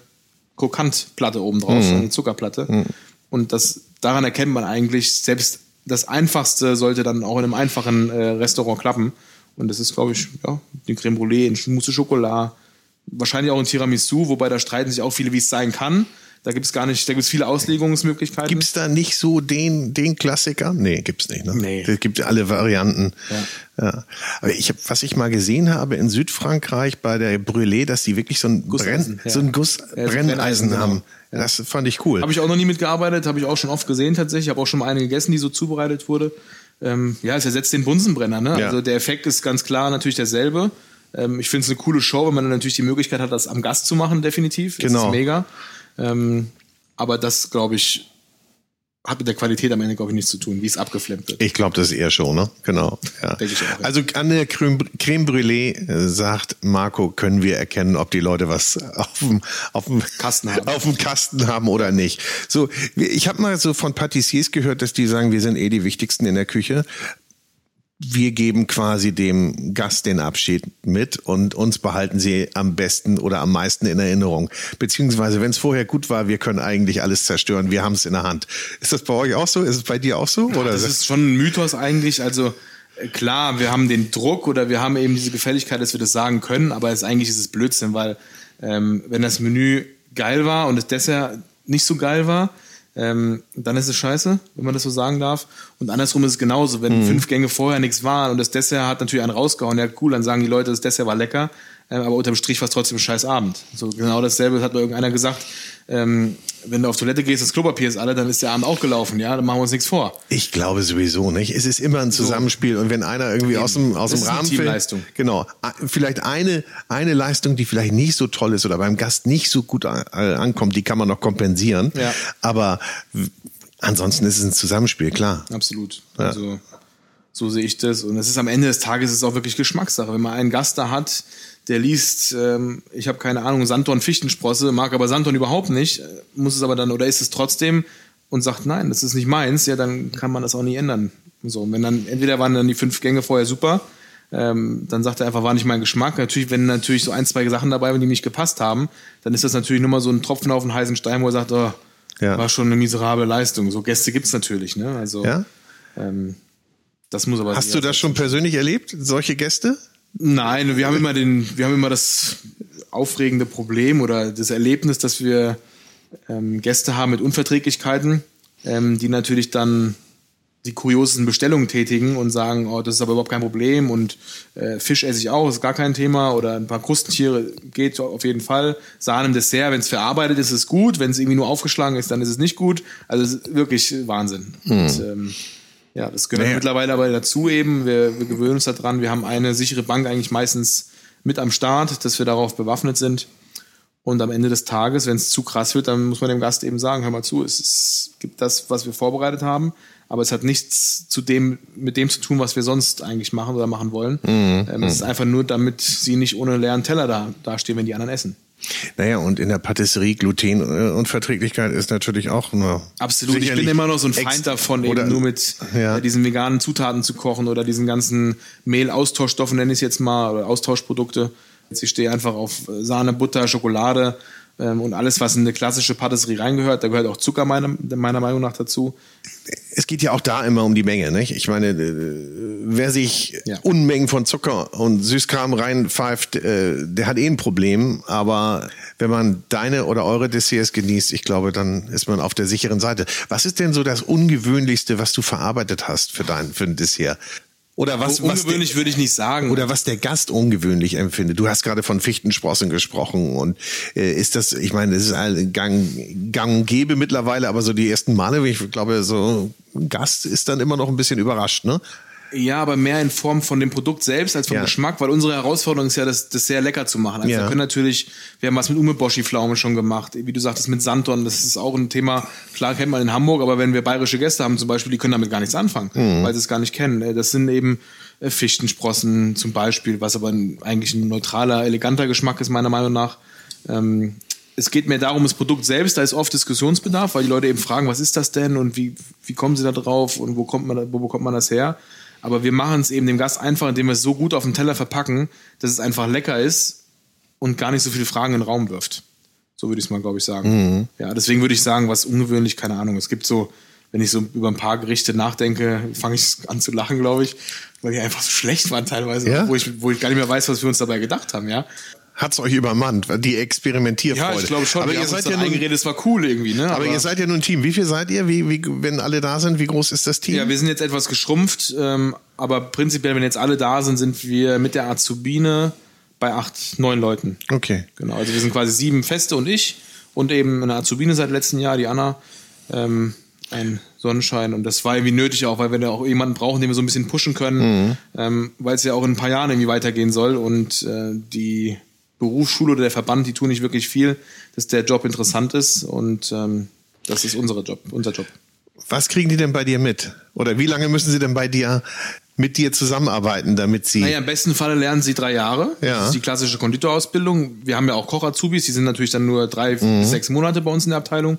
Krokantplatte oben drauf, eine Zuckerplatte. Und das, daran erkennt man eigentlich, selbst das Einfachste sollte dann auch in einem einfachen äh, Restaurant klappen. Und das ist, glaube ich, ja, die Creme Brûlée, ein Mousse Schokolade, wahrscheinlich auch ein Tiramisu, wobei da streiten sich auch viele, wie es sein kann. Da gibt es gar nicht, da gibt es viele Auslegungsmöglichkeiten. Gibt es da nicht so den, den Klassiker? Nee, gibt's nicht. Ne? Nee. Es gibt alle Varianten. Ja. Aber ich hab, was ich mal gesehen habe in Südfrankreich bei der Brûlée, dass die wirklich so ein, Gusseisen, Brenn, ja. so ein Guss Ja, so Brenneisen genau. haben. Das fand ich cool. Habe ich auch noch nie mitgearbeitet, habe ich auch schon oft gesehen tatsächlich. Ich habe auch schon mal eine gegessen, die so zubereitet wurde. Ähm, ja, es ersetzt den Bunsenbrenner. Ne? Ja. Also der Effekt ist ganz klar natürlich derselbe. Ähm, ich finde es eine coole Show, wenn man dann natürlich die Möglichkeit hat, das am Gast zu machen, definitiv. Das Genau. ist mega. Ähm, aber das, glaube ich, hat mit der Qualität am Ende, glaube ich, nichts zu tun, wie es abgeflammt wird. Ich glaube, das ist eher schon, ne? Genau. Ja. Denke ich auch, ja. Also an der Creme, Creme Brûlée äh, sagt Marco, können wir erkennen, ob die Leute was auf dem, auf dem Kasten haben. auf dem Kasten haben oder nicht. So, ich habe mal so von Patissiers gehört, dass die sagen, wir sind eh die wichtigsten in der Küche. Wir geben quasi dem Gast den Abschied mit und uns behalten sie am besten oder am meisten in Erinnerung. Beziehungsweise, wenn es vorher gut war, wir können eigentlich alles zerstören. Wir haben es in der Hand. Ist das bei euch auch so? Ist es bei dir auch so? Oder das ist schon ein Mythos eigentlich. Also äh, klar, wir haben den Druck oder wir haben eben diese Gefälligkeit, dass wir das sagen können, aber es, eigentlich ist es Blödsinn, weil ähm, wenn das Menü geil war und das Dessert nicht so geil war, ähm, dann ist es scheiße, wenn man das so sagen darf. Und andersrum ist es genauso. Wenn fünf Gänge vorher nichts waren und das Dessert hat natürlich einen rausgehauen, ja cool, dann sagen die Leute, das Dessert war lecker, aber unterm Strich war es trotzdem ein scheiß Abend. So genau dasselbe hat mal irgendeiner gesagt. Ähm, wenn du auf Toilette gehst, das Klopapier ist alle, dann ist der Abend auch gelaufen, ja, dann machen wir uns nichts vor. Ich glaube sowieso nicht. Es ist immer ein Zusammenspiel und wenn einer irgendwie aus dem aus Das dem Rahmen fällt, genau, vielleicht eine eine Leistung, die vielleicht nicht so toll ist oder beim Gast nicht so gut äh, ankommt, die kann man noch kompensieren. Ja. Aber ansonsten ist es ein Zusammenspiel, klar. Absolut. Ja. Also so sehe ich das. Und es ist am Ende des Tages ist es auch wirklich Geschmackssache. Wenn man einen Gast da hat, der liest, ähm, ich habe keine Ahnung, Sanddorn Fichtensprosse, mag aber Sanddorn überhaupt nicht, äh, muss es aber dann oder ist es trotzdem und sagt, nein, das ist nicht meins, ja, dann kann man das auch nie ändern. So, und wenn dann, entweder waren dann die fünf Gänge vorher super, ähm, dann sagt er einfach, war nicht mein Geschmack. Natürlich, wenn natürlich so ein, zwei Sachen dabei waren, die nicht gepasst haben, dann ist das natürlich nur mal so ein Tropfen auf den heißen Stein, wo er sagt, oh, Ja. war schon eine miserable Leistung. So Gäste gibt's natürlich, ne? Also Ja? ähm, das muss aber. Hast du das schon persönlich erlebt, solche Gäste? Nein, wir haben immer den, wir haben immer das aufregende Problem oder das Erlebnis, dass wir ähm, Gäste haben mit Unverträglichkeiten, ähm, die natürlich dann die kuriosesten Bestellungen tätigen und sagen, oh, das ist aber überhaupt kein Problem und äh, Fisch esse ich auch, ist gar kein Thema oder ein paar Krustentiere geht auf jeden Fall. Sahne im Dessert, wenn es verarbeitet ist, ist es gut, wenn es irgendwie nur aufgeschlagen ist, dann ist es nicht gut. Also es ist wirklich Wahnsinn. Und, ähm, ja, das gehört Naja. mittlerweile aber dazu eben. Wir, wir gewöhnen uns daran. Wir haben eine sichere Bank eigentlich meistens mit am Start, dass wir darauf bewaffnet sind. Und am Ende des Tages, wenn es zu krass wird, dann muss man dem Gast eben sagen, hör mal zu, es, gibt das, was wir vorbereitet haben, aber es hat nichts zu dem, mit dem zu tun, was wir sonst eigentlich machen oder machen wollen. Ähm, es ist einfach nur, damit sie nicht ohne leeren Teller da dastehen, wenn die anderen essen. Naja, und in der Patisserie Glutenunverträglichkeit ist natürlich auch eine Absolut. Ich bin immer noch so ein Feind davon, eben nur mit Ja. äh, diesen veganen Zutaten zu kochen oder diesen ganzen Mehlaustauschstoffen, nenne ich es jetzt mal, oder Austauschprodukte. Ich stehe einfach auf Sahne, Butter, Schokolade und alles, was in eine klassische Patisserie reingehört. Da gehört auch Zucker meiner, meiner Meinung nach dazu. Es geht ja auch da immer um die Menge. Nicht? Ich meine, äh, wer sich ja. Unmengen von Zucker und Süßkram reinpfeift, äh, der hat eh ein Problem. Aber wenn man deine oder eure Desserts genießt, ich glaube, dann ist man auf der sicheren Seite. Was ist denn so das Ungewöhnlichste, was du verarbeitet hast für dein für ein Dessert? Oder was, ungewöhnlich was würde ich nicht sagen. Oder was der Gast ungewöhnlich empfindet. Du hast gerade von Fichtensprossen gesprochen und äh, ist das, ich meine, es ist ein Gang, Gang gäbe mittlerweile, aber so die ersten Male, ich glaube, so ein Gast ist dann immer noch ein bisschen überrascht, ne? Ja, aber mehr in Form von dem Produkt selbst als vom ja. Geschmack, weil unsere Herausforderung ist ja, das, das sehr lecker zu machen. Also ja. wir können natürlich, wir haben was mit Umeboshi-Pflaume schon gemacht, wie du sagtest, mit Santon, das ist auch ein Thema, klar kennt man in Hamburg, aber wenn wir bayerische Gäste haben zum Beispiel, die können damit gar nichts anfangen, mhm. weil sie es gar nicht kennen. Äh, das sind eben äh, Fichtensprossen zum Beispiel, was aber eigentlich ein neutraler, eleganter Geschmack ist, meiner Meinung nach. Ähm, es geht mir darum, das Produkt selbst, da ist oft Diskussionsbedarf, weil die Leute eben fragen, was ist das denn und wie, wie kommen sie da drauf und wo kommt man, wo bekommt man das her? Aber wir machen es eben dem Gast einfach, indem wir es so gut auf den Teller verpacken, dass es einfach lecker ist und gar nicht so viele Fragen in den Raum wirft. So würde ich es mal, glaube ich, sagen. Mhm. Ja, deswegen würde ich sagen, was ungewöhnlich, keine Ahnung. Es gibt so, wenn ich so über ein paar Gerichte nachdenke, fange ich an zu lachen, glaube ich, weil die einfach so schlecht waren teilweise, ja? wo, ich, wo ich gar nicht mehr weiß, was wir uns dabei gedacht haben, ja hat's euch übermannt, die Experimentierfreude. Ja, ich glaube schon. Aber ihr seid ja nun, eingeredet, es war cool irgendwie, ne? Aber, aber, ihr seid ja nun ein Team. Wie viel seid ihr? Wie, wie, wenn alle da sind, wie groß ist das Team? Ja, wir sind jetzt etwas geschrumpft, ähm, aber prinzipiell, wenn jetzt alle da sind, sind wir mit der Azubine bei acht, neun Leuten. Okay. Genau, also wir sind quasi sieben Feste und ich und eben eine Azubine seit letztem Jahr, die Anna. Ähm, ein Sonnenschein und das war irgendwie nötig auch, weil wir da auch jemanden brauchen, den wir so ein bisschen pushen können, mhm. ähm, weil es ja auch in ein paar Jahren irgendwie weitergehen soll und äh, die Berufsschule oder der Verband, die tun nicht wirklich viel, dass der Job interessant ist und ähm, das ist unser Job, unser Job. Was kriegen die denn bei dir mit? Oder wie lange müssen sie denn bei dir mit dir zusammenarbeiten, damit sie. Naja, im besten Falle lernen sie drei Jahre. Ja. Das ist die klassische Konditorausbildung. Wir haben ja auch Koch-Azubis, die sind natürlich dann nur drei mhm. bis sechs Monate bei uns in der Abteilung.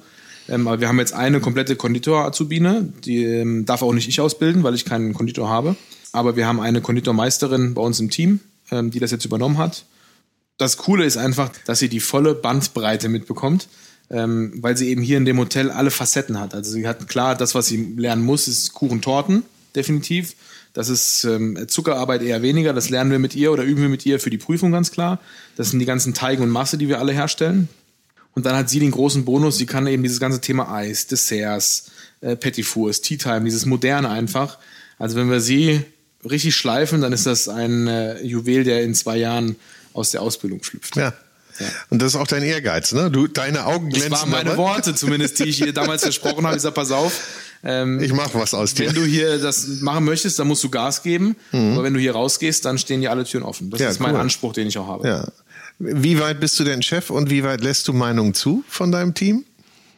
Ähm, aber wir haben jetzt eine komplette Konditor-Azubine, die ähm, darf auch nicht ich ausbilden, weil ich keinen Konditor habe. Aber wir haben eine Konditormeisterin bei uns im Team, ähm, die das jetzt übernommen hat das Coole ist einfach, dass sie die volle Bandbreite mitbekommt, ähm, weil sie eben hier in dem Hotel alle Facetten hat. Also sie hat klar, das, was sie lernen muss, ist Kuchen-Torten, definitiv. Das ist ähm, Zuckerarbeit eher weniger, das lernen wir mit ihr oder üben wir mit ihr für die Prüfung ganz klar. Das sind die ganzen Teige und Masse, die wir alle herstellen. Und dann hat sie den großen Bonus, sie kann eben dieses ganze Thema Eis, Desserts, äh, Petit Fours, Tea Time, dieses Moderne einfach. Also wenn wir sie richtig schleifen, dann ist das ein äh, Juwel, der in zwei Jahren aus der Ausbildung schlüpft. Ja. Ja. Und das ist auch dein Ehrgeiz, ne? Du, deine Augen glänzen. Das waren meine dabei. Worte, zumindest, die ich hier damals versprochen habe. Ich sag, pass auf. Ähm, ich mach was aus dir. Wenn du hier das machen möchtest, dann musst du Gas geben. Mhm. Aber wenn du hier rausgehst, dann stehen dir alle Türen offen. Das ja, ist mein cool. Anspruch, den ich auch habe. Ja. Wie weit bist du denn Chef und wie weit lässt du Meinungen zu von deinem Team?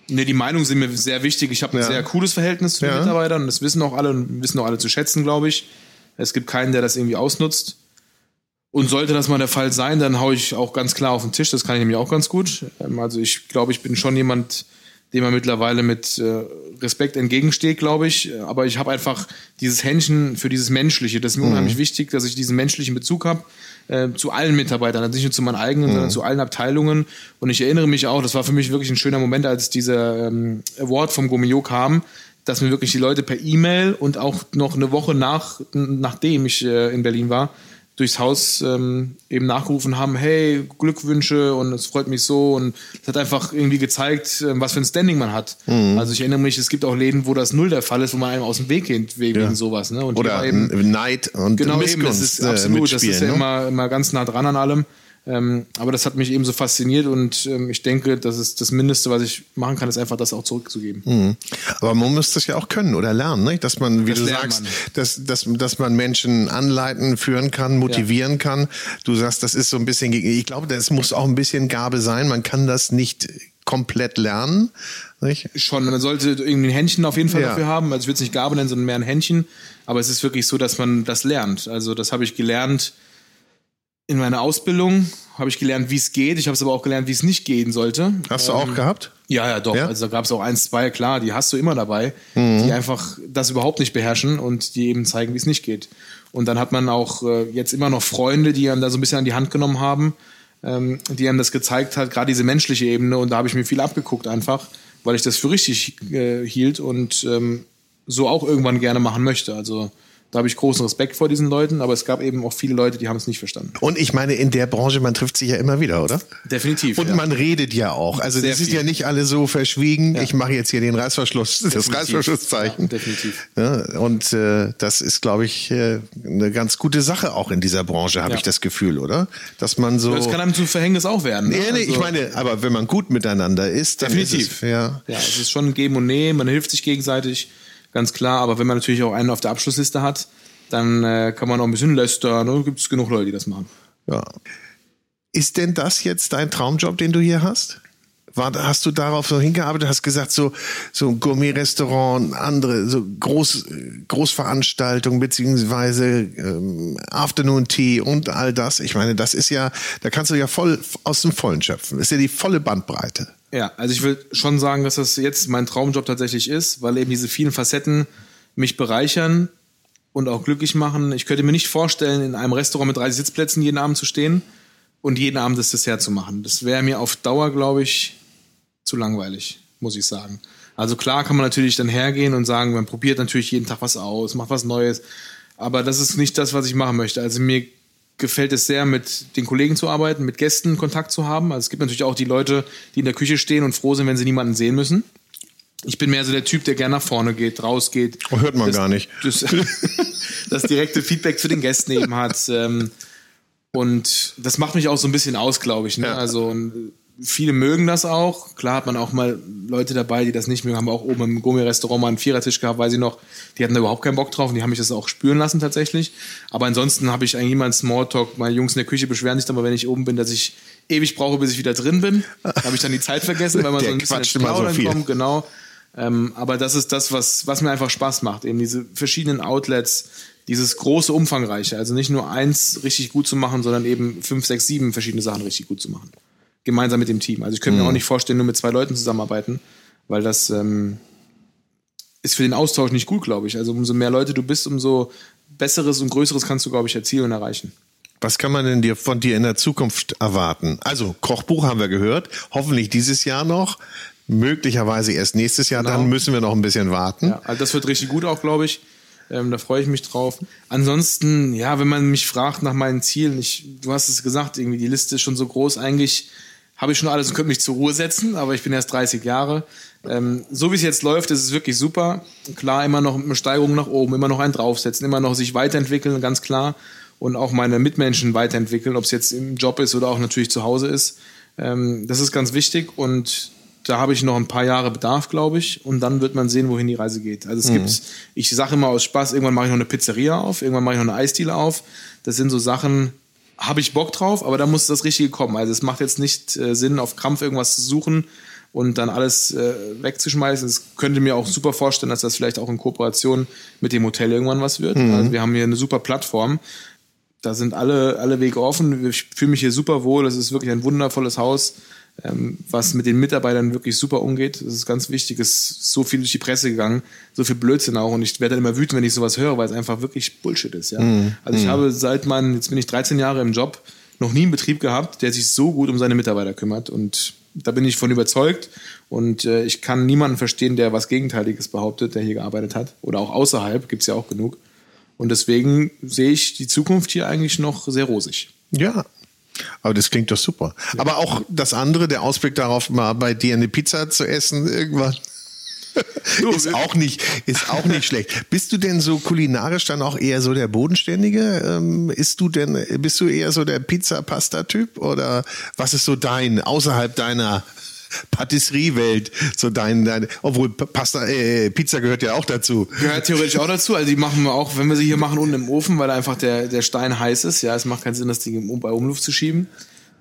Ne, die Meinungen sind mir sehr wichtig. Ich habe ein sehr cooles Verhältnis zu den Mitarbeitern. Das wissen auch alle und wissen auch alle zu schätzen, glaube ich. Es gibt keinen, der das irgendwie ausnutzt. Und sollte das mal der Fall sein, dann haue ich auch ganz klar auf den Tisch. Das kann ich nämlich auch ganz gut. Ähm, also ich glaube, ich bin schon jemand, dem man mittlerweile mit äh, Respekt entgegensteht, glaube ich. Aber ich habe einfach dieses Händchen für dieses Menschliche. Das ist mir mhm. unheimlich wichtig, dass ich diesen menschlichen Bezug habe äh, zu allen Mitarbeitern, also nicht nur zu meinen eigenen, mhm. sondern zu allen Abteilungen. Und ich erinnere mich auch, das war für mich wirklich ein schöner Moment, als dieser ähm, Award vom Gomio kam, dass mir wirklich die Leute per E-Mail und auch noch eine Woche nach, nachdem ich äh, in Berlin war, durchs Haus ähm, eben nachgerufen haben, hey, Glückwünsche und es freut mich so und es hat einfach irgendwie gezeigt, ähm, was für ein Standing man hat. Mhm. Also ich erinnere mich, es gibt auch Läden, wo das null der Fall ist, wo man einem aus dem Weg geht wegen ja. sowas. Ne? Und Oder eben, Neid und genau Missgunst eben, das ist äh, absolut, das ist ja ne? immer, immer ganz nah dran an allem. Ähm, aber das hat mich eben so fasziniert und ähm, ich denke, das ist das Mindeste, was ich machen kann, ist einfach das auch zurückzugeben. Mhm. Aber man muss das ja auch können oder lernen, ne? dass man, wie das du sagst, dass, dass, dass man Menschen anleiten, führen kann, motivieren ja. kann. Du sagst, das ist so ein bisschen, gegen, ich glaube, das muss auch ein bisschen Gabe sein. Man kann das nicht komplett lernen. Nicht? Schon, man sollte irgendwie ein Händchen auf jeden Fall ja. dafür haben. Also ich würde es nicht Gabe nennen, sondern mehr ein Händchen. Aber es ist wirklich so, dass man das lernt. Also das habe ich gelernt in meiner Ausbildung habe ich gelernt, wie es geht. Ich habe es aber auch gelernt, wie es nicht gehen sollte. Hast du auch Ähm, gehabt? Ja, ja, doch. Ja? Also da gab es auch eins, zwei, klar, die hast du immer dabei, die einfach das überhaupt nicht beherrschen und die eben zeigen, wie es nicht geht. Und dann hat man auch äh, jetzt immer noch Freunde, die einem da so ein bisschen an die Hand genommen haben, ähm, die einem das gezeigt hat, gerade diese menschliche Ebene. Und da habe ich mir viel abgeguckt einfach, weil ich das für richtig äh, hielt und ähm, so auch irgendwann gerne machen möchte. Also da habe ich großen Respekt vor diesen Leuten, aber es gab eben auch viele Leute, die haben es nicht verstanden. Und ich meine, in der Branche, man trifft sich ja immer wieder, oder? Definitiv. Und ja. man redet ja auch. Also Sehr das ist viel. ja nicht alle so verschwiegen. Ich mache jetzt hier den Reißverschluss, das Definitiv. Reißverschlusszeichen. Ja, definitiv. Ja, und äh, das ist, glaube ich, äh, eine ganz gute Sache auch in dieser Branche, habe Ja. ich das Gefühl, oder? Dass man so. das kann einem zum Verhängnis auch werden. ne? nee, nee, Also- ich meine, aber wenn man gut miteinander ist, dann Definitiv. ist es, ja. Ja, es ist schon ein Geben und Nehmen, man hilft sich gegenseitig, ganz klar. Aber wenn man natürlich auch einen auf der Abschlussliste hat, dann äh, kann man auch ein bisschen lästern. Ne? Gibt es genug Leute, die das machen. Ja. Ist denn das jetzt dein Traumjob, den du hier hast? War, hast du darauf so hingearbeitet, hast gesagt, so, so ein Gourmet-Restaurant, andere, so Groß, Großveranstaltungen, beziehungsweise ähm, Afternoon Tea und all das. Ich meine, das ist ja, da kannst du ja voll aus dem Vollen schöpfen. Das ist ja die volle Bandbreite. Ja, also ich will schon sagen, dass das jetzt mein Traumjob tatsächlich ist, weil eben diese vielen Facetten mich bereichern und auch glücklich machen. Ich könnte mir nicht vorstellen, in einem Restaurant mit 30 Sitzplätzen jeden Abend zu stehen und jeden Abend das Dessert zu machen. Das wäre mir auf Dauer, glaube ich, zu langweilig, muss ich sagen. Also klar kann man natürlich dann hergehen und sagen, man probiert natürlich jeden Tag was aus, macht was Neues. Aber das ist nicht das, was ich machen möchte. Also mir gefällt es sehr, mit den Kollegen zu arbeiten, mit Gästen Kontakt zu haben. Also es gibt natürlich auch die Leute, die in der Küche stehen und froh sind, wenn sie niemanden sehen müssen. Ich bin mehr so der Typ, der gerne nach vorne geht, rausgeht. Oh, hört man das, gar nicht. Das, das direkte Feedback zu den Gästen eben hat. Ähm, und das macht mich auch so ein bisschen aus, glaube ich. Ne? Ja. Also viele mögen das auch. Klar hat man auch mal Leute dabei, die das nicht mögen. Haben wir auch oben im Gourmet-Restaurant mal einen Vierertisch gehabt, weiß ich noch. Die hatten da überhaupt keinen Bock drauf und die haben mich das auch spüren lassen tatsächlich. Aber ansonsten habe ich eigentlich immer einen Smalltalk. Meine Jungs in der Küche beschweren sich dann mal, wenn ich oben bin, dass ich ewig brauche, bis ich wieder drin bin. Da habe ich dann die Zeit vergessen, weil man so ein bisschen ins immer so viel. kommt. Genau. Ähm, aber das ist das, was, was mir einfach Spaß macht. Eben diese verschiedenen Outlets, dieses große, umfangreiche. Also nicht nur eins richtig gut zu machen, sondern eben fünf, sechs, sieben verschiedene Sachen richtig gut zu machen. Gemeinsam mit dem Team. Also ich könnte mir auch nicht vorstellen, nur mit zwei Leuten zusammenarbeiten, weil das ähm, ist für den Austausch nicht gut, glaube ich. Also umso mehr Leute du bist, umso Besseres und Größeres kannst du, glaube ich, erzielen und erreichen. Was kann man denn dir von dir in der Zukunft erwarten? Also Kochbuch haben wir gehört, hoffentlich dieses Jahr noch, möglicherweise erst nächstes Jahr, Genau. dann müssen wir noch ein bisschen warten. Ja, also das wird richtig gut auch, glaube ich. Ähm, da freue ich mich drauf. Ansonsten, ja, wenn man mich fragt nach meinen Zielen, ich, du hast es gesagt, irgendwie die Liste ist schon so groß. Eigentlich habe ich schon alles und könnte mich zur Ruhe setzen, aber ich bin erst 30 Jahre. Ähm, so wie es jetzt läuft, ist es wirklich super. Klar, immer noch eine Steigerung nach oben, immer noch einen draufsetzen, immer noch sich weiterentwickeln, ganz klar. Und auch meine Mitmenschen weiterentwickeln, ob es jetzt im Job ist oder auch natürlich zu Hause ist. Ähm, das ist ganz wichtig und da habe ich noch ein paar Jahre Bedarf, glaube ich. Und dann wird man sehen, wohin die Reise geht. Also es gibt, ich sage immer aus Spaß, irgendwann mache ich noch eine Pizzeria auf, irgendwann mache ich noch eine Eisdiele auf. Das sind so Sachen, habe ich Bock drauf, aber da muss das Richtige kommen. Also es macht jetzt nicht äh, Sinn, auf Krampf irgendwas zu suchen und dann alles äh, wegzuschmeißen. Es könnte mir auch super vorstellen, dass das vielleicht auch in Kooperation mit dem Hotel irgendwann was wird. Also wir haben hier eine super Plattform. Da sind alle, alle Wege offen. Ich fühle mich hier super wohl. Das ist wirklich ein wundervolles Haus, was mit den Mitarbeitern wirklich super umgeht. Das ist ganz wichtig. Es ist so viel durch die Presse gegangen, so viel Blödsinn auch. Und ich werde dann immer wütend, wenn ich sowas höre, weil es einfach wirklich Bullshit ist. Ja? Also ich habe seit meinem, jetzt bin ich 13 Jahre im Job, noch nie einen Betrieb gehabt, der sich so gut um seine Mitarbeiter kümmert. Und da bin ich von überzeugt. Und äh, ich kann niemanden verstehen, der was Gegenteiliges behauptet, der hier gearbeitet hat. Oder auch außerhalb, gibt's ja auch genug. Und deswegen sehe ich die Zukunft hier eigentlich noch sehr rosig. Ja. Aber das klingt doch super. Aber auch das andere, der Ausblick darauf, mal bei dir eine Pizza zu essen, irgendwann. ist auch nicht, ist auch nicht schlecht. Bist du denn so kulinarisch dann auch eher so der Bodenständige? Ähm, ist du denn, bist du eher so der Pizza-Pasta-Typ? Oder was ist so dein, außerhalb deiner Patisserie-Welt, so dein, dein, obwohl Pasta, äh, Pizza gehört ja auch dazu. Gehört theoretisch auch dazu. Also die machen wir auch, wenn wir sie hier machen, unten im Ofen, weil einfach der, der Stein heiß ist. Ja, es macht keinen Sinn, das Ding bei Umluft zu schieben.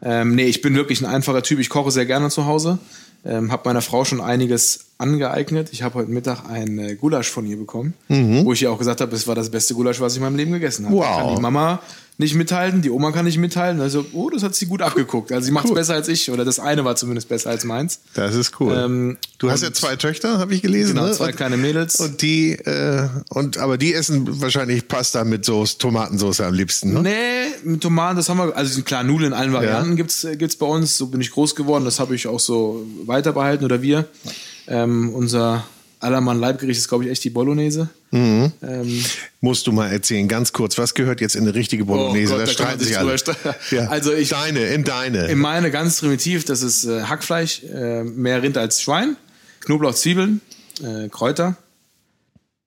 Ähm, nee, ich bin wirklich ein einfacher Typ. Ich koche sehr gerne zu Hause. Ähm, habe meiner Frau schon einiges angeeignet. Ich habe heute Mittag ein äh, Gulasch von ihr bekommen, wo ich ihr auch gesagt habe, es war das beste Gulasch, was ich in meinem Leben gegessen habe. Wow. Da kann die Mama nicht mithalten, die Oma kann nicht mithalten. Also, oh, das hat sie gut abgeguckt. Also sie macht es Cool. besser als ich oder das eine war zumindest besser als meins. Das ist cool. Ähm, du hast ja zwei Töchter, habe ich gelesen. Genau, ne? zwei und, kleine Mädels. Und die, äh, und aber die essen wahrscheinlich Pasta mit Soße, Tomatensauce am liebsten. Ne? Nee, mit Tomaten, das haben wir, also klar, Nudeln in allen Varianten gibt's äh, gibt's bei uns. So bin ich groß geworden, das habe ich auch so weiter behalten oder wir. Ähm, unser allermann Leibgericht ist, glaube ich, echt die Bolognese. Mhm. Ähm, Musst du mal erzählen, ganz kurz, was gehört jetzt in eine richtige Bolognese? Oh Gott, da streiten sich alle. Ja. Also ich- deine, in deine. in meine ganz primitiv, das ist äh, Hackfleisch, äh, mehr Rind als Schwein, Knoblauch, Zwiebeln, äh, Kräuter,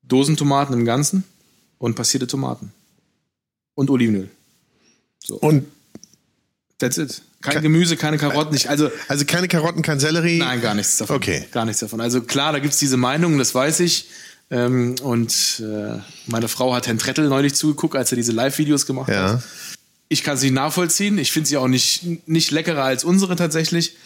Dosentomaten im Ganzen und passierte Tomaten. Und Olivenöl. und That's it. Kein Gemüse, keine Karotten, nicht. Also also keine Karotten, kein Sellerie. Nein, gar nichts davon. Okay. Gar nichts davon. Also klar, da gibt's diese Meinungen, das weiß ich. Ähm, und äh, meine Frau hat Herrn Trettel neulich zugeguckt, als er diese Live-Videos gemacht Ja. hat. Ich kann sie nachvollziehen. Ich finde sie auch nicht, nicht leckerer als unsere tatsächlich.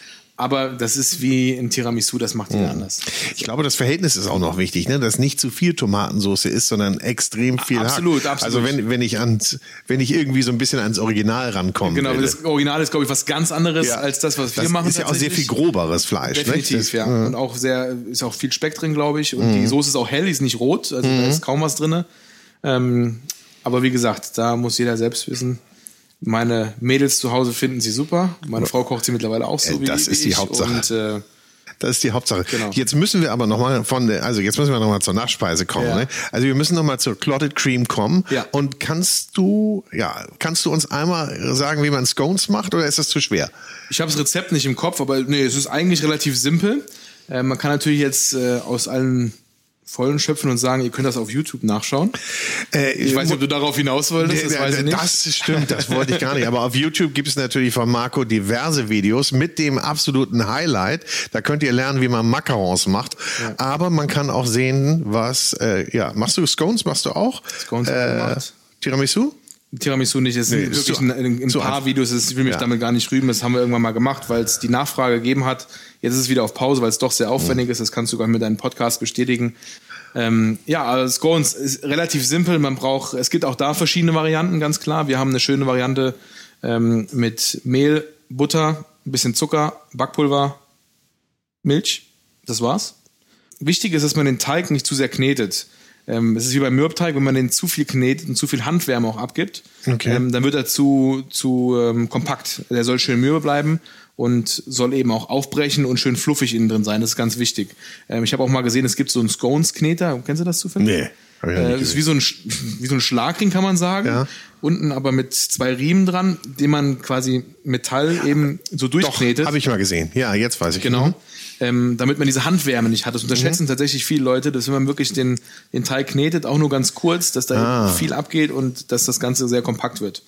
Aber das ist wie ein Tiramisu, das macht jeder anders. Ich glaube, das Verhältnis ist auch noch wichtig, ne? dass nicht zu viel Tomatensauce ist, sondern extrem viel Absolut, Hack. absolut. Also wenn, wenn ich ans, wenn ich irgendwie so ein bisschen ans Original rankomme. Genau, das Original ist, glaube ich, was ganz anderes Ja. als das, was wir das machen. ist ja auch sehr viel groberes Fleisch. Definitiv, nicht? Das, ja. Und auch sehr, ist auch viel Speck drin, glaube ich. Und die Soße ist auch hell, die ist nicht rot, also da ist kaum was drin. Ähm, aber wie gesagt, da muss jeder selbst wissen. Meine Mädels zu Hause finden sie super. Meine Frau kocht sie mittlerweile auch so Äh, wie das ist die. Hauptsache. Und äh, Das ist die Hauptsache. Genau. Jetzt müssen wir aber nochmal von der, also jetzt müssen wir nochmal zur Nachspeise kommen. Ja. Ne? Also wir müssen nochmal zur Clotted Cream kommen. Ja. Und kannst du, ja, kannst du uns einmal sagen, wie man Scones macht oder ist das zu schwer? ich habe das Rezept nicht im Kopf, aber nee, es ist eigentlich relativ simpel. Äh, man kann natürlich jetzt äh, aus allen Vollen schöpfen und sagen, ihr könnt das auf YouTube nachschauen. Äh, Ich weiß nicht, ob du darauf hinaus wolltest, das weiß ich nicht. Das stimmt, das wollte ich gar nicht. Aber auf YouTube gibt es natürlich von Marco diverse Videos mit dem absoluten Highlight. Da könnt ihr lernen, wie man Macarons macht. Aber man kann auch sehen, was, äh, ja, machst du Scones? Machst du auch? Scones äh, gemacht. Tiramisu? Tiramisu nicht, es Nee, ist wirklich ein, ein, ein paar einfach. Videos, das- ich will mich Ja. damit gar nicht rühmen, das haben wir irgendwann mal gemacht, weil es die Nachfrage gegeben hat. Jetzt ist es wieder auf Pause, weil es doch sehr aufwendig ist, das kannst du sogar mit deinem Podcast bestätigen. Ähm, ja, also Scones ist relativ simpel, man braucht, es gibt auch da verschiedene Varianten, ganz klar. Wir haben eine schöne Variante ähm, mit Mehl, Butter, ein bisschen Zucker, Backpulver, Milch, das war's. Wichtig ist, dass man den Teig nicht zu sehr knetet. Ähm, es ist wie beim Mürbteig, wenn man den zu viel knetet und zu viel Handwärme auch abgibt, Okay. ähm, dann wird er zu, zu ähm, kompakt. Der soll schön mürbe bleiben und soll eben auch aufbrechen und schön fluffig innen drin sein. Das ist ganz wichtig. Ähm, ich habe auch mal gesehen, es gibt so einen Scones-Kneter. Kennst du das zufällig? Nee, hab ich Äh, ist wie so, ein, wie so ein Schlagring, kann man sagen. Ja. Unten aber mit zwei Riemen dran, den man quasi Metall eben so durchknetet. habe ich mal gesehen. Ja, jetzt weiß ich. Genau. Mhm. Ähm, damit man diese Handwärme nicht hat. Das unterschätzen tatsächlich viele Leute, dass wenn man wirklich den, den Teig knetet, auch nur ganz kurz, dass da Ah. viel abgeht und dass das Ganze sehr kompakt wird.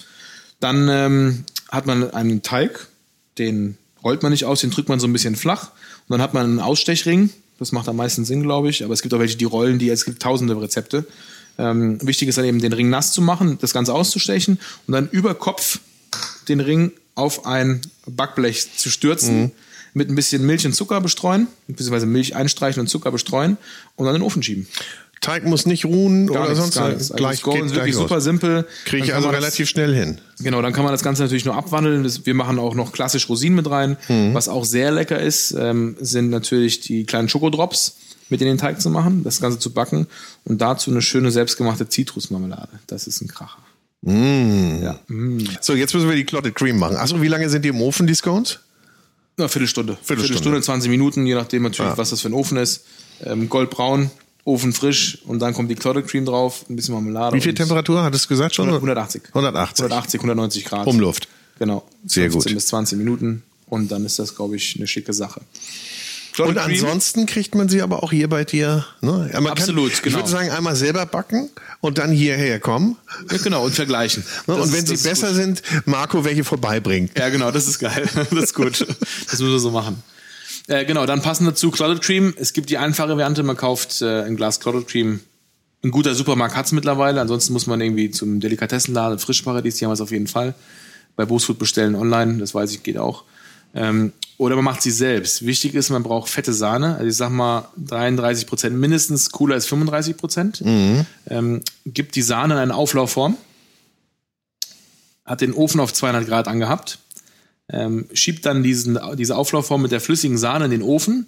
Dann ähm, hat man einen Teig, den rollt man nicht aus, den drückt man so ein bisschen flach und dann hat man einen Ausstechring. Das macht am meisten Sinn, glaube ich. Aber es gibt auch welche, die rollen die. Es gibt tausende Rezepte. Ähm, wichtig ist dann eben, den Ring nass zu machen, das Ganze auszustechen und dann über Kopf den Ring auf ein Backblech zu stürzen, mit ein bisschen Milch und Zucker bestreuen, beziehungsweise Milch einstreichen und Zucker bestreuen und dann in den Ofen schieben. Teig muss nicht ruhen Gar oder nichts, sonst nichts. Also gleich geht ist wirklich super simpel. Kriege ich also das- relativ schnell hin. Genau, dann kann man das Ganze natürlich nur abwandeln. Das, wir machen auch noch klassisch Rosinen mit rein. Mhm. Was auch sehr lecker ist, ähm, sind natürlich die kleinen Schokodrops mit in den Teig zu machen, das Ganze zu backen und dazu eine schöne selbstgemachte Zitrusmarmelade. Das ist ein Kracher. Mm. Ja. Mm. So, jetzt müssen wir die Clotted Cream machen. Achso, wie lange sind die im Ofen, die Scones? Eine Viertelstunde. Viertelstunde. Viertelstunde, 20 Minuten, je nachdem natürlich, Ja. was das für ein Ofen ist. Ähm, goldbraun, Ofen frisch und dann kommt die Clotted Cream drauf, ein bisschen Marmelade. Wie viel Temperatur hattest du gesagt schon? 180. 180. 180, 190 Grad. Umluft. Genau. Sehr 15 gut. bis 20 Minuten und dann ist das, glaube ich, eine schicke Sache. Und Clotted Cream, ansonsten kriegt man sie aber auch hier bei dir. Ne? Man Absolut, kann, genau. Ich würde sagen, einmal selber backen und dann hierher kommen. Ja, genau, und vergleichen. Ne? Und ist- wenn sie ist besser gut. sind, Marco welche vorbeibringt. Ja, genau, das ist geil. Das ist gut. Das müssen wir so machen. Äh, genau, dann passend dazu Clotted Cream. Es gibt die einfache Variante, man kauft äh, ein Glas Clotted Cream. Ein guter Supermarkt hat's mittlerweile, ansonsten muss man irgendwie zum Delikatessenladen, Frischparadies, die haben es auf jeden Fall. Bei Boostfood bestellen online, das weiß ich, geht auch. Ähm, oder man macht sie selbst. Wichtig ist, man braucht fette Sahne. Also ich sag mal 33 Prozent mindestens, cooler ist 35 Prozent. Ähm, gibt die Sahne in eine Auflaufform hat den Ofen auf 200 Grad angehabt, ähm, schiebt dann diesen, diese Auflaufform mit der flüssigen Sahne in den Ofen.